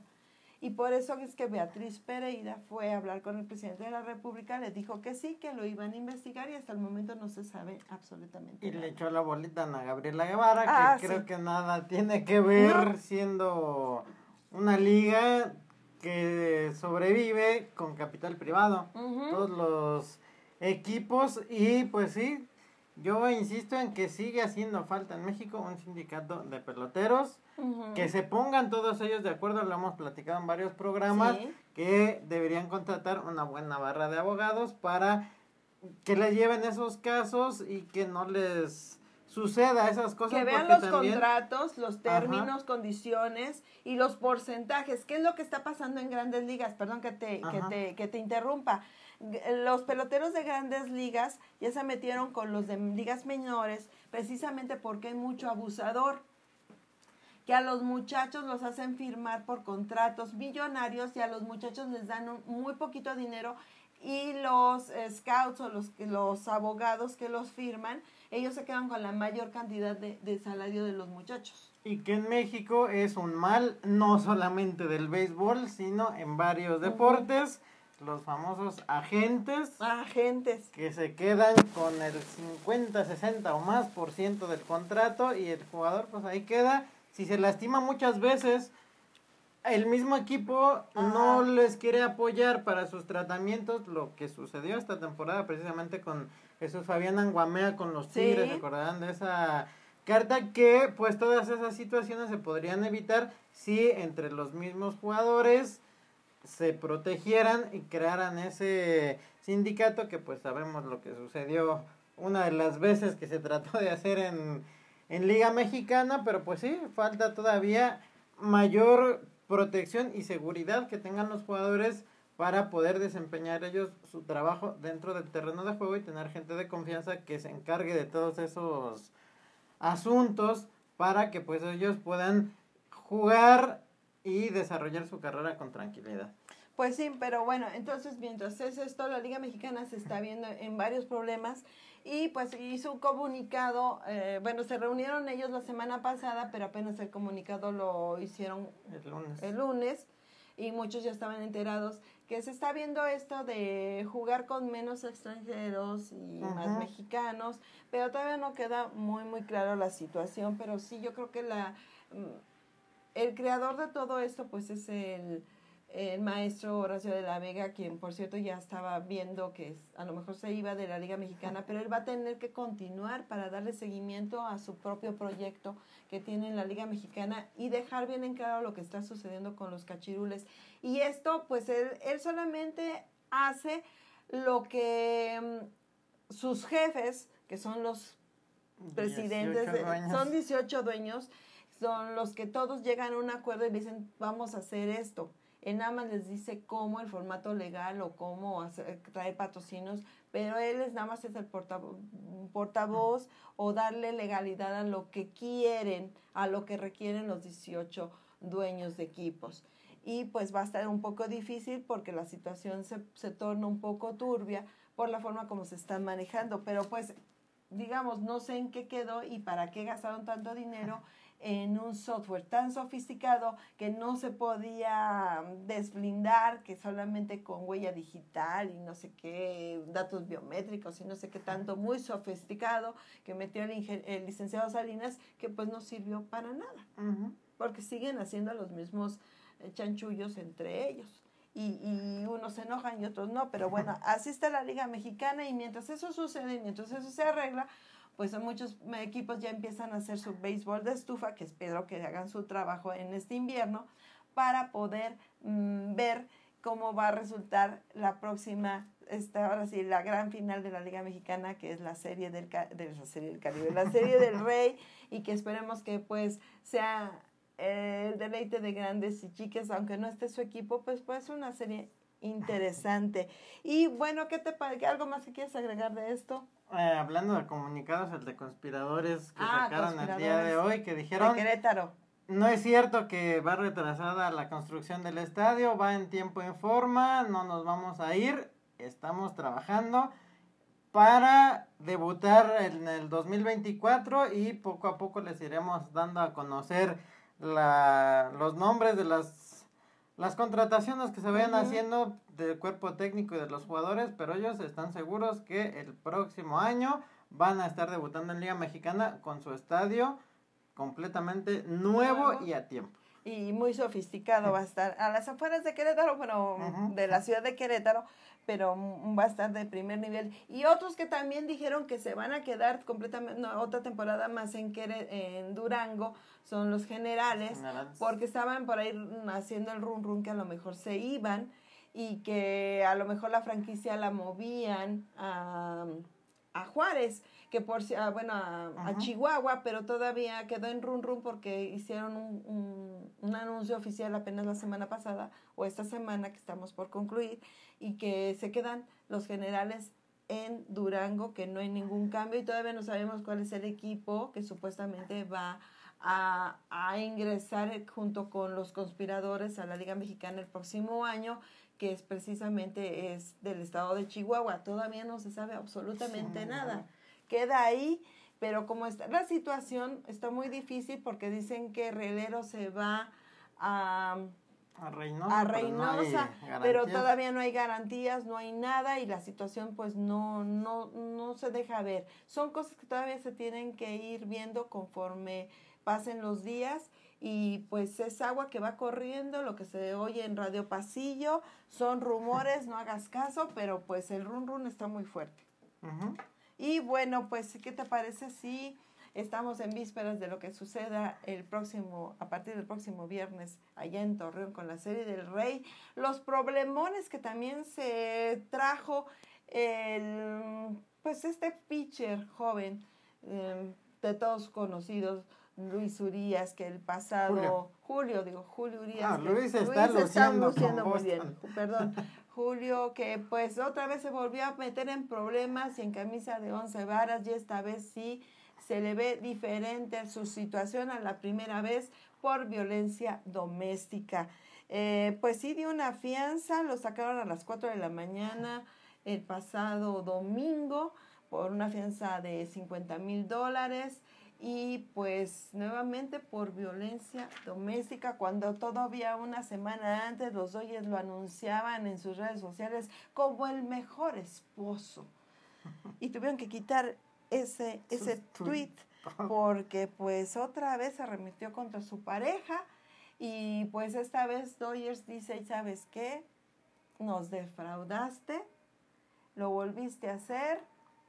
Y por eso es que Beatriz Pereira fue a hablar con el presidente de la República, le dijo que sí, que lo iban a investigar y hasta el momento no se sabe absolutamente y nada. le echó la bolita a Gabriela Guevara, que Ah, creo que nada tiene que ver No. siendo una liga que sobrevive con capital privado. Todos los equipos y pues sí, yo insisto en que sigue haciendo falta en México un sindicato de peloteros. Que se pongan todos ellos de acuerdo, lo hemos platicado en varios programas, Sí. que deberían contratar una buena barra de abogados para que les lleven esos casos y que no les suceda esas cosas. que vean los también- contratos, los Ajá. términos, condiciones y los porcentajes. ¿Qué es lo que está pasando en grandes ligas? Perdón que te, que te, que te interrumpa. G- Los peloteros de grandes ligas ya se metieron con los de ligas menores precisamente porque hay mucho abusador que a los muchachos los hacen firmar por contratos millonarios y a los muchachos les dan un- muy poquito dinero y los scouts o los, los abogados que los firman, ellos se quedan con la mayor cantidad de, de salario de los muchachos. Y que en México es un mal no solamente del béisbol, sino en varios deportes. Los famosos agentes Agentes. que se quedan con el 50, 60 o más por ciento del contrato y el jugador pues ahí queda. Si se lastima muchas veces, el mismo equipo no les quiere apoyar para sus tratamientos, lo que sucedió esta temporada precisamente con Jesús Fabián Anguamea con los Sí. Tigres, recordarán de esa carta que pues todas esas situaciones se podrían evitar si entre los mismos jugadores se protegieran y crearan ese sindicato que pues sabemos lo que sucedió una de las veces que se trató de hacer en, en Liga Mexicana, pero pues sí, falta todavía mayor protección y seguridad que tengan los jugadores para poder desempeñar ellos su trabajo dentro del terreno de juego y tener gente de confianza que se encargue de todos esos asuntos para que pues ellos puedan jugar y desarrollar su carrera con tranquilidad. Pues sí, pero bueno, entonces mientras es esto, la Liga Mexicana se está viendo en varios problemas y pues hizo un comunicado, eh, bueno, se reunieron ellos la semana pasada, pero apenas el comunicado lo hicieron El lunes. el lunes y muchos ya estaban enterados que se está viendo esto de jugar con menos extranjeros y más mexicanos, pero todavía no queda muy muy claro la situación, pero sí yo creo que la mm, el creador de todo esto pues es el, el maestro Horacio de la Vega, quien por cierto ya estaba viendo que a lo mejor se iba de la Liga Mexicana, pero él va a tener que continuar para darle seguimiento a su propio proyecto que tiene en la Liga Mexicana y dejar bien en claro lo que está sucediendo con los cachirules. Y esto, pues él, él solamente hace lo que mm, sus jefes, que son los presidentes, 18 de- dueños. son 18 dueños, son los que todos llegan a un acuerdo y dicen, vamos a hacer esto. Él nada más les dice cómo, el formato legal o cómo hacer, traer patrocinios, pero él es nada más es el portavoz, portavoz o darle legalidad a lo que quieren, a lo que requieren los 18 dueños de equipos. Y pues va a estar un poco difícil porque la situación se, se torna un poco turbia por la forma como se están manejando, pero pues digamos, no sé en qué quedó y para qué gastaron tanto dinero en un software tan sofisticado que no se podía desblindar, que solamente con huella digital y no sé qué, datos biométricos y no sé qué tanto, muy sofisticado, que metió el, licenciado Salinas, que pues no sirvió para nada, porque siguen haciendo los mismos eh, chanchullos entre ellos. Y, y unos se enojan y otros no, pero bueno, así está la Liga Mexicana y mientras eso sucede, mientras eso se arregla, pues muchos equipos ya empiezan a hacer su béisbol de estufa, que espero que hagan su trabajo en este invierno, para poder mm, ver cómo va a resultar la próxima, esta, ahora sí, la gran final de la Liga Mexicana, que es la serie del, Ca- de la serie del Caribe, la serie del Rey, y que esperemos que pues sea eh, el deleite de grandes y chicas, aunque no esté su equipo, pues puede ser una serie interesante. Y bueno, ¿qué te parece? ¿Algo más que quieres agregar de esto? Eh, hablando de comunicados, el de conspiradores que Ah, sacaron el día de hoy, que De dijeron, Querétaro. no es cierto que va retrasada la construcción del estadio, va en tiempo en forma, no nos vamos a ir, estamos trabajando para debutar en el 2024 y poco a poco les iremos dando a conocer la, los nombres de las, las contrataciones que se vayan haciendo del cuerpo técnico y de los jugadores, pero ellos están seguros que el próximo año van a estar debutando en Liga Mexicana con su estadio completamente nuevo y a tiempo. y muy sofisticado va a estar a las afueras de Querétaro, bueno, Ujú. de la ciudad de Querétaro, pero va a estar de primer nivel. Y otros que también dijeron que se van a quedar completamente, no, otra temporada más en, Quere- en Durango, son los generales, Generales. porque estaban por ahí haciendo el run run que a lo mejor se iban y que a lo mejor la franquicia la movían a, a Juárez, que por si- ah, bueno, a, a. Chihuahua, pero todavía quedó en run run porque hicieron un, un, un anuncio oficial apenas la semana pasada o esta semana que estamos por concluir y que se quedan los generales en Durango, que no hay ningún cambio y todavía no sabemos cuál es el equipo que supuestamente va a, a ingresar junto con los conspiradores a la Liga Mexicana el próximo año, que es precisamente es del estado de Chihuahua. Todavía no se sabe absolutamente Sí, nada. Queda ahí, pero como está la situación está muy difícil porque dicen que Relero se va a A Reynosa. a pero no pero todavía no hay garantías, no hay nada y la situación pues no, no, no se deja ver. Son cosas que todavía se tienen que ir viendo conforme pasen los días y pues es agua que va corriendo, lo que se oye en Radio Pasillo, son rumores, no hagas caso, pero pues el run run está muy fuerte. Y bueno, pues, ¿qué te parece si estamos en vísperas de lo que suceda el próximo, a partir del próximo viernes, allá en Torreón con la serie del Rey? Los problemones que también se trajo el, pues, este pitcher joven, eh, de todos conocidos, Luis Urias, que el pasado, Julio. Julio, digo, Julio Urias. Ah, que Luis está luciendo muy bien, perdón. Julio, que pues otra vez se volvió a meter en problemas y en camisa de once varas, y esta vez sí se le ve diferente su situación a la primera vez por violencia doméstica. Eh, pues sí dio una fianza, lo sacaron a las 4 de la mañana el pasado domingo por una fianza de 50 mil dólares y pues nuevamente por violencia doméstica cuando todavía una semana antes los Dodgers lo anunciaban en sus redes sociales como el mejor esposo. Y tuvieron que quitar ese ese tweet porque pues otra vez se remitió contra su pareja. Y pues esta vez Dodgers dice, ¿sabes qué? Nos defraudaste, lo volviste a hacer,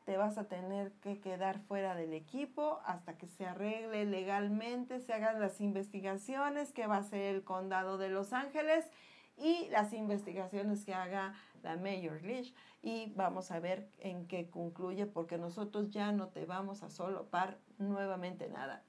te vas a tener que quedar fuera del equipo hasta que se arregle legalmente, se hagan las investigaciones que va a hacer el condado de Los Ángeles y las investigaciones que haga la Major League y vamos a ver en qué concluye porque nosotros ya no te vamos a solopar nuevamente nada.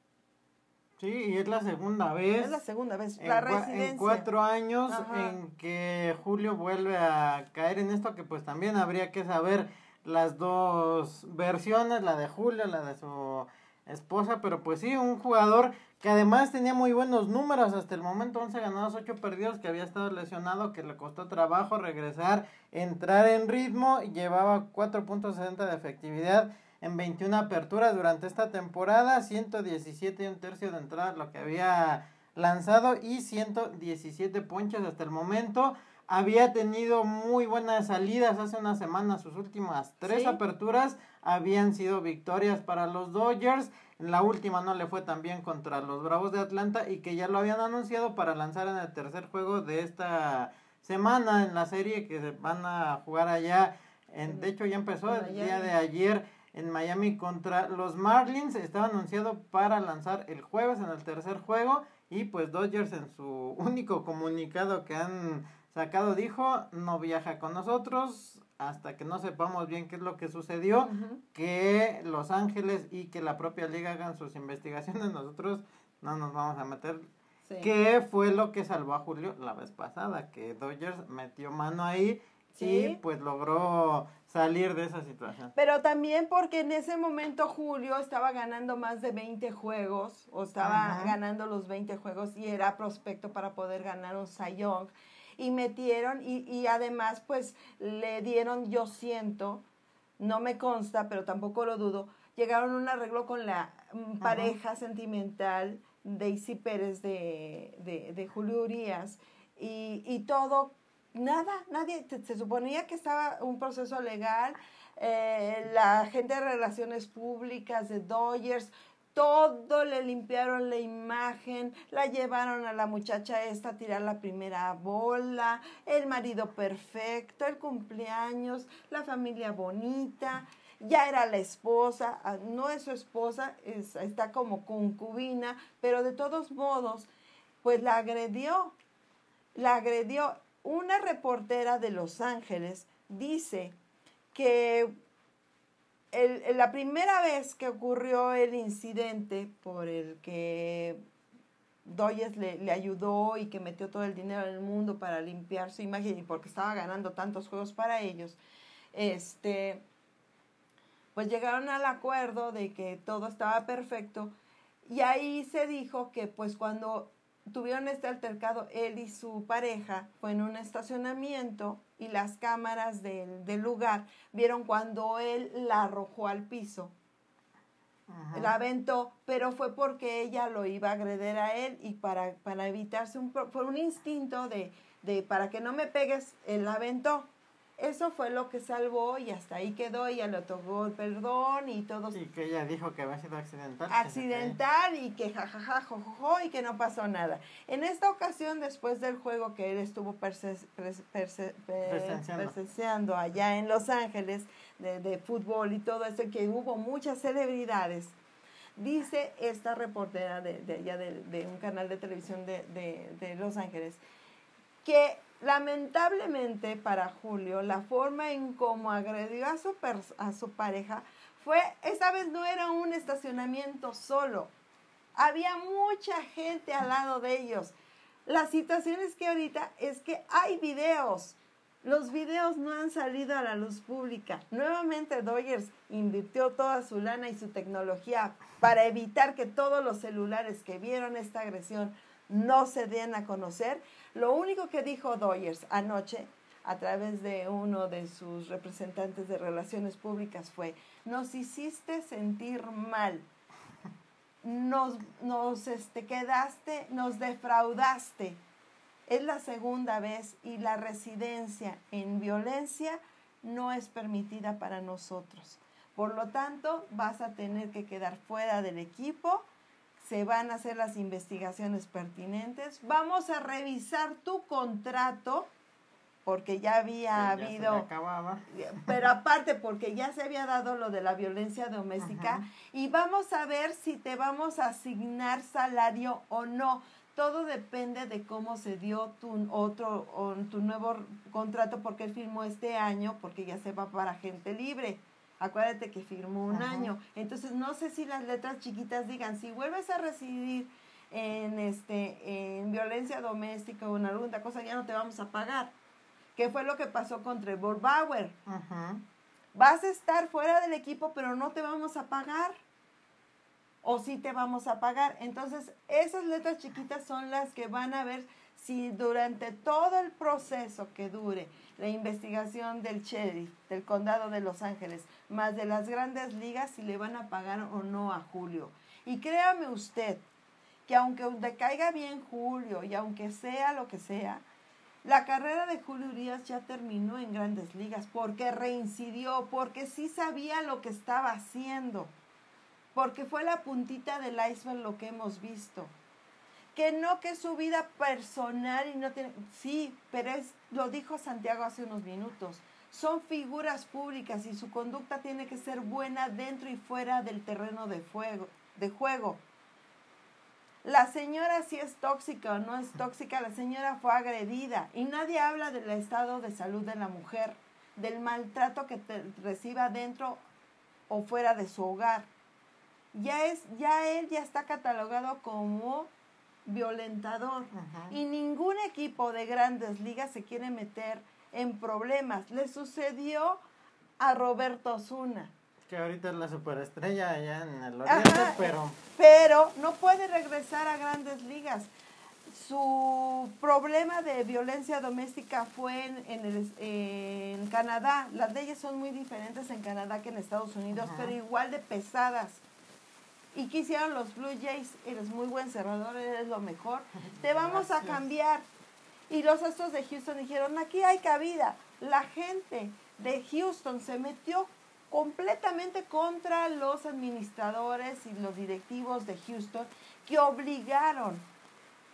Sí, y es la segunda vez. Es la segunda vez, en, la residencia. en cuatro años Ajá. en que Julio vuelve a caer en esto que pues también habría que saber las dos versiones, la de Julio, la de su esposa, pero pues sí, un jugador que además tenía muy buenos números hasta el momento, 11 ganados, 8 perdidos, que había estado lesionado, que le costó trabajo regresar, entrar en ritmo, llevaba 4.60 de efectividad en 21 aperturas durante esta temporada, 117 y un tercio de entradas lo que había lanzado y 117 ponches hasta el momento. Había tenido muy buenas salidas hace una semana, sus últimas tres Sí. aperturas habían sido victorias para los Dodgers. La última no le fue tan bien contra los Bravos de Atlanta y que ya lo habían anunciado para lanzar en el tercer juego de esta semana en la serie que se van a jugar allá. En, de hecho ya empezó el día de ayer en Miami contra los Marlins. Estaba anunciado para lanzar el jueves en el tercer juego. Y pues Dodgers en su único comunicado que han sacado dijo, no viaja con nosotros hasta que no sepamos bien qué es lo que sucedió, que Los Ángeles y que la propia liga hagan sus investigaciones. Nosotros no nos vamos a meter Sí. ¿Qué fue lo que salvó a Julio la vez pasada? Que Dodgers metió mano ahí Sí. y pues logró salir de esa situación. Pero también porque en ese momento Julio estaba ganando más de 20 juegos, o estaba Ajá. ganando los 20 juegos y era prospecto para poder ganar un Cy Young. Y metieron, y, y además pues le dieron, yo siento, no me consta, pero tampoco lo dudo, llegaron a un arreglo con la mm, Ajá. pareja sentimental Daisy Pérez de, de, de Julio Urias. Y, y todo, nada, nadie, se, se suponía que estaba un proceso legal, eh, la gente de relaciones públicas de Dodgers, todo le limpiaron la imagen, la llevaron a la muchacha esta a tirar la primera bola, el marido perfecto, el cumpleaños, la familia bonita, ya era la esposa, ah, no es su esposa, es- está como concubina, pero de todos modos, pues la agredió, la agredió. Una reportera de Los Ángeles dice que el- el- la primera vez que ocurrió el incidente por el que Doyes le, le ayudó y que metió todo el dinero del mundo para limpiar su imagen y porque estaba ganando tantos juegos para ellos, este, pues llegaron al acuerdo de que todo estaba perfecto. Y ahí se dijo que pues cuando tuvieron este altercado él y su pareja, fue en un estacionamiento y las cámaras del, del lugar vieron cuando él la arrojó al piso. Ajá. La aventó, pero fue porque ella lo iba a agreder a él y para, para evitarse un, por un instinto de, de para que no me pegues, él la aventó. Eso fue lo que salvó y hasta ahí quedó, ella le otorgó el perdón y todo Y que ella dijo que había sido accidental. que accidental y que jajaja, jojojo y que no pasó nada. En esta ocasión, después del juego que él estuvo perse- perse- Presenciando. presenciando allá en Los Ángeles de, de fútbol y todo eso, que hubo muchas celebridades, dice esta reportera de, de allá de, de un canal de televisión de, de- de Los Ángeles, que lamentablemente para Julio la forma en cómo agredió a su, a su pareja fue, esa vez no era un estacionamiento solo, había mucha gente al lado de ellos. La situación es que ahorita es que hay videos. Los videos no han salido a la luz pública. Nuevamente Dodgers invirtió toda su lana y su tecnología para evitar que todos los celulares que vieron esta agresión no se den a conocer. Lo único que dijo Dodgers anoche a través de uno de sus representantes de relaciones públicas fue, nos hiciste sentir mal, nos, nos este, quedaste, nos defraudaste. Es la segunda vez y la residencia en violencia no es permitida para nosotros. Por lo tanto, vas a tener que quedar fuera del equipo, se van a hacer las investigaciones pertinentes, vamos a revisar tu contrato, porque ya había que ya habido acababa. pero aparte porque ya se había dado lo de la violencia doméstica Ajá. y vamos a ver si te vamos a asignar salario o no. Todo depende de cómo se dio tu otro o tu nuevo contrato porque él firmó este año porque ya se va para gente libre. Acuérdate que firmó un Ajá. año. Entonces no sé si las letras chiquitas digan si vuelves a residir en este en violencia doméstica o en alguna cosa ya no te vamos a pagar. ¿Qué fue lo que pasó con Trevor Bauer? Ajá. Vas a estar fuera del equipo, pero no te vamos a pagar. O sí te vamos a pagar. Entonces, esas letras chiquitas son las que van a ver si durante todo el proceso que dure la investigación del sheriff del condado de Los Ángeles, más de las grandes ligas, si le van a pagar o no a Julio. Y créame usted que aunque le caiga bien Julio y aunque sea lo que sea, la carrera de Julio Urias ya terminó en grandes ligas porque reincidió, porque sí sabía lo que estaba haciendo, porque fue la puntita del iceberg lo que hemos visto. Que no que su vida personal y no tiene... Sí, pero es, lo dijo Santiago hace unos minutos. Son figuras públicas y su conducta tiene que ser buena dentro y fuera del terreno de, fuego, de juego. La señora si es tóxica o no es tóxica, la señora fue agredida y nadie habla del estado de salud de la mujer, del maltrato que reciba dentro o fuera de su hogar. Ya es, ya él ya está catalogado como violentador Ajá. y ningún equipo de grandes ligas se quiere meter en problemas. Le sucedió a Roberto Osuna. Que ahorita es la superestrella allá en el oriente, Ajá, pero pero no puede regresar a grandes ligas. Su problema de violencia doméstica fue en, en el- en Canadá. Las leyes son muy diferentes en Canadá que en Estados Unidos, Ajá. pero igual de pesadas. ¿Y qué hicieron los Blue Jays? Eres muy buen cerrador, eres lo mejor. Te vamos a cambiar. Y los Astros de Houston dijeron, aquí hay cabida. La gente de Houston se metió completamente contra los administradores y los directivos de Houston que obligaron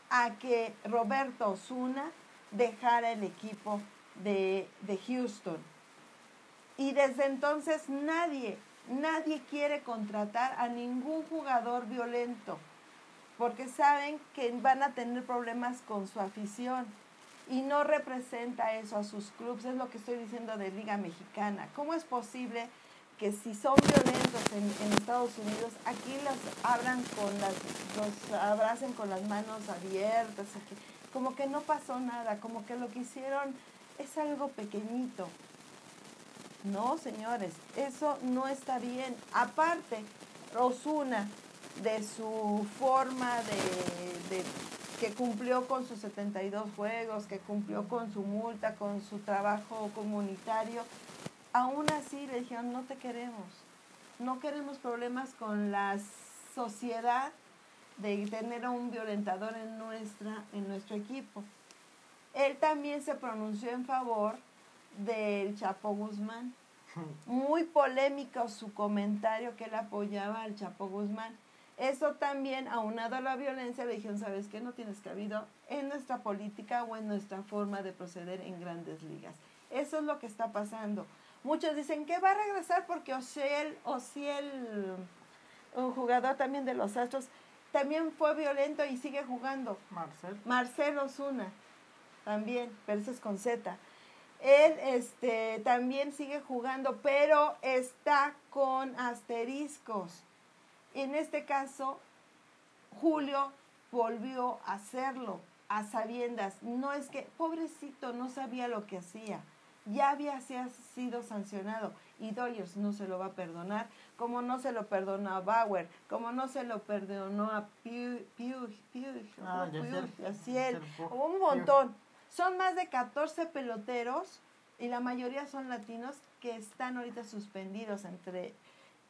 a que Roberto Osuna dejara el equipo de, de Houston. Y desde entonces nadie, nadie quiere contratar a ningún jugador violento, porque saben que van a tener problemas con su afición. Y no representa eso a sus clubes, es lo que estoy diciendo de Liga Mexicana. ¿Cómo es posible que si son violentos en, Estados Unidos, aquí los abran con las, los abracen con las manos abiertas, como que no pasó nada, como que lo que hicieron es algo pequeñito. No, señores, eso no está bien. Aparte, Rosuna, de su forma de, de que cumplió con sus 72 juegos, que cumplió con su multa, con su trabajo comunitario. Aún así le dijeron, no te queremos, no queremos problemas con la sociedad de tener a un violentador en, nuestra, en nuestro equipo. Él también se pronunció en favor del Chapo Guzmán. Muy polémico su comentario que él apoyaba al Chapo Guzmán. Eso también, aunado a la violencia, le dijeron, ¿sabes qué? No tienes cabido en nuestra política o en nuestra forma de proceder en grandes ligas. Eso es lo que está pasando. Muchos dicen que va a regresar porque Ociel, Ociel, un jugador también de los Astros, también fue violento y sigue jugando. Marcel. Marcelo Osuna, también, pero eso es con Z. Él este, también sigue jugando, pero está con asteriscos. En este caso, Julio volvió a hacerlo a sabiendas. No es que, pobrecito, no sabía lo que hacía. Ya había sido sancionado y Dodgers no se lo va a perdonar, como no se lo perdonó a Bauer, como no se lo perdonó a Piu, Piu, Piu, Ah, Puig. un montón. Son más de 14 peloteros y la mayoría son latinos que están ahorita suspendidos entre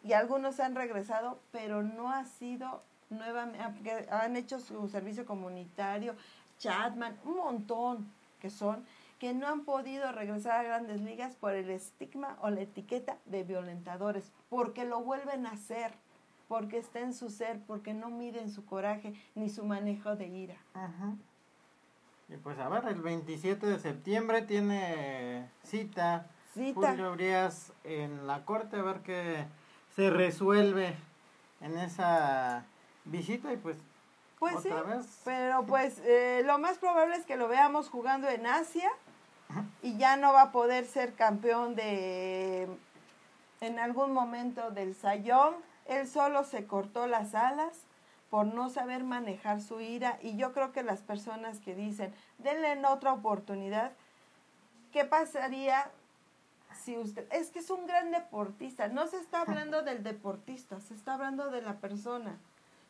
y algunos han regresado, pero no ha sido nuevamente, han hecho su servicio comunitario, Chatman, un montón que son, que no han podido regresar a grandes ligas por el estigma o la etiqueta de violentadores, porque lo vuelven a hacer, porque está en su ser, porque no miden su coraje ni su manejo de ira. Ajá. Y pues a ver, el 27 de septiembre tiene cita, Cita. Julio Urias en la corte a ver qué se resuelve en esa visita y pues, Pues sí, vez. pero pues eh, lo más probable es que lo veamos jugando en Asia y ya no va a poder ser campeón de en algún momento del Sayón. Él solo se cortó las alas por no saber manejar su ira y yo creo que las personas que dicen denle en otra oportunidad, ¿qué pasaría si usted es que es un gran deportista? No se está hablando del deportista, se está hablando de la persona.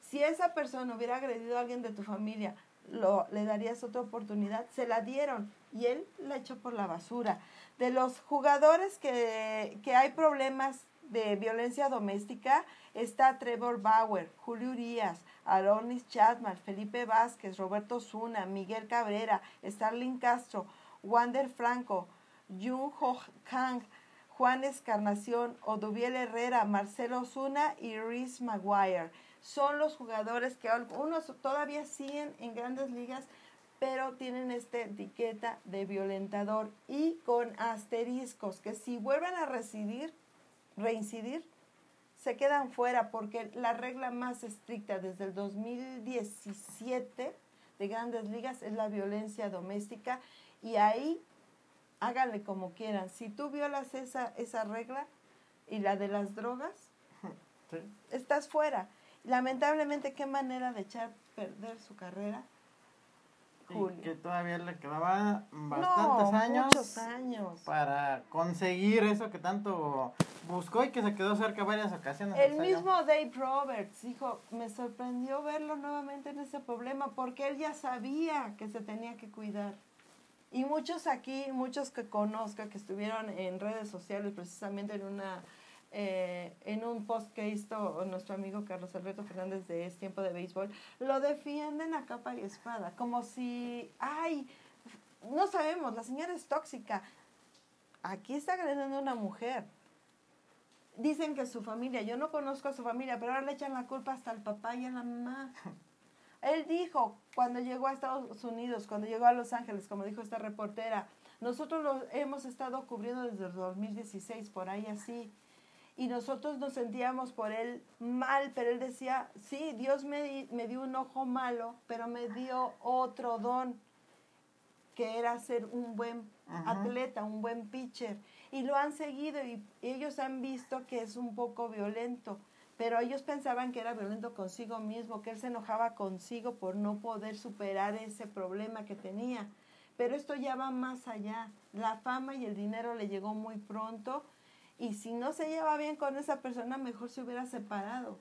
Si esa persona hubiera agredido a alguien de tu familia, lo, le darías otra oportunidad. Se la dieron y él la echó por la basura. De los jugadores que, que hay problemas de violencia doméstica, está Trevor Bauer, Julio Urias, Aronis Chapman, Felipe Vázquez, Roberto Zuna, Miguel Cabrera, Starling Castro, Wander Franco, Jun Ho Kang, Juan Escarnación, Odubiel Herrera, Marcelo Zuna y Reese Maguire. Son los jugadores que algunos todavía siguen en grandes ligas, pero tienen esta etiqueta de violentador y con asteriscos, que si vuelven a residir, reincidir, se quedan fuera porque la regla más estricta desde el 2017 de grandes ligas es la violencia doméstica y ahí háganle como quieran. Si tú violas esa, esa regla y la de las drogas, Sí. estás fuera. Lamentablemente, qué manera de echar perder su carrera. Y Julio. que todavía le quedaban bastantes no, años muchos años. para conseguir eso que tanto buscó y que se quedó cerca varias ocasiones. El mismo Dave Roberts dijo, me sorprendió verlo nuevamente en ese problema porque él ya sabía que se tenía que cuidar. Y muchos aquí, muchos que conozco, que estuvieron en redes sociales precisamente en una eh, en un post que hizo nuestro amigo Carlos Alberto Fernández de Es Tiempo de Béisbol, lo defienden a capa y espada, como si, ay, no sabemos, la señora es tóxica. Aquí está agrediendo a una mujer dicen que su familia, yo no conozco a su familia, pero ahora le echan la culpa hasta al papá y a la mamá. Él dijo cuando llegó a Estados Unidos, cuando llegó a Los Ángeles, como dijo esta reportera, nosotros lo hemos estado cubriendo desde el 2016, por ahí así. Y nosotros nos sentíamos por él mal, pero él decía, sí, Dios me, me dio un ojo malo, pero me dio otro don, que era ser un buen Ajá. atleta, un buen pitcher. Y lo han seguido y ellos han visto que es un poco violento, pero ellos pensaban que era violento consigo mismo, que él se enojaba consigo por no poder superar ese problema que tenía. Pero esto ya va más allá. La fama y el dinero le llegó muy pronto y si no se lleva bien con esa persona, mejor se hubiera separado.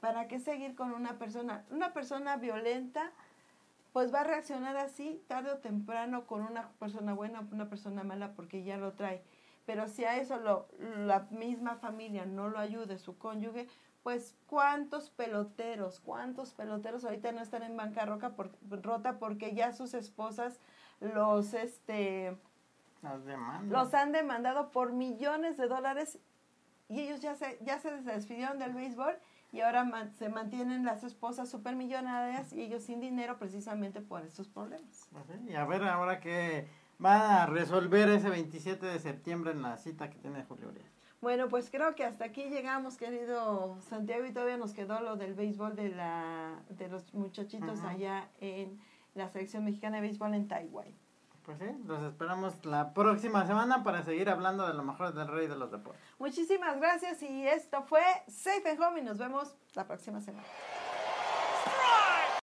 ¿Para qué seguir con una persona? Una persona violenta pues va a reaccionar así tarde o temprano con una persona buena o una persona mala porque ya lo trae. Pero si a eso lo, la misma familia no lo ayude, su cónyuge, pues cuántos peloteros, cuántos peloteros ahorita no están en bancarrota por, rota porque ya sus esposas los este Las demandas. los han demandado por millones de dólares y ellos ya se ya se despidieron del béisbol y ahora man- se mantienen las esposas supermillonarias y ellos sin dinero precisamente por estos problemas. Y a ver ahora que van a resolver ese 27 de septiembre en la cita que tiene Julio Urias. Bueno, pues creo que hasta aquí llegamos, querido Santiago, y todavía nos quedó lo del béisbol de la de los muchachitos allá en la selección mexicana de béisbol en Taiwán. Pues los esperamos la próxima semana para seguir hablando de lo mejor del rey de los deportes. Muchísimas gracias y esto fue Safe and Home y nos vemos la próxima semana.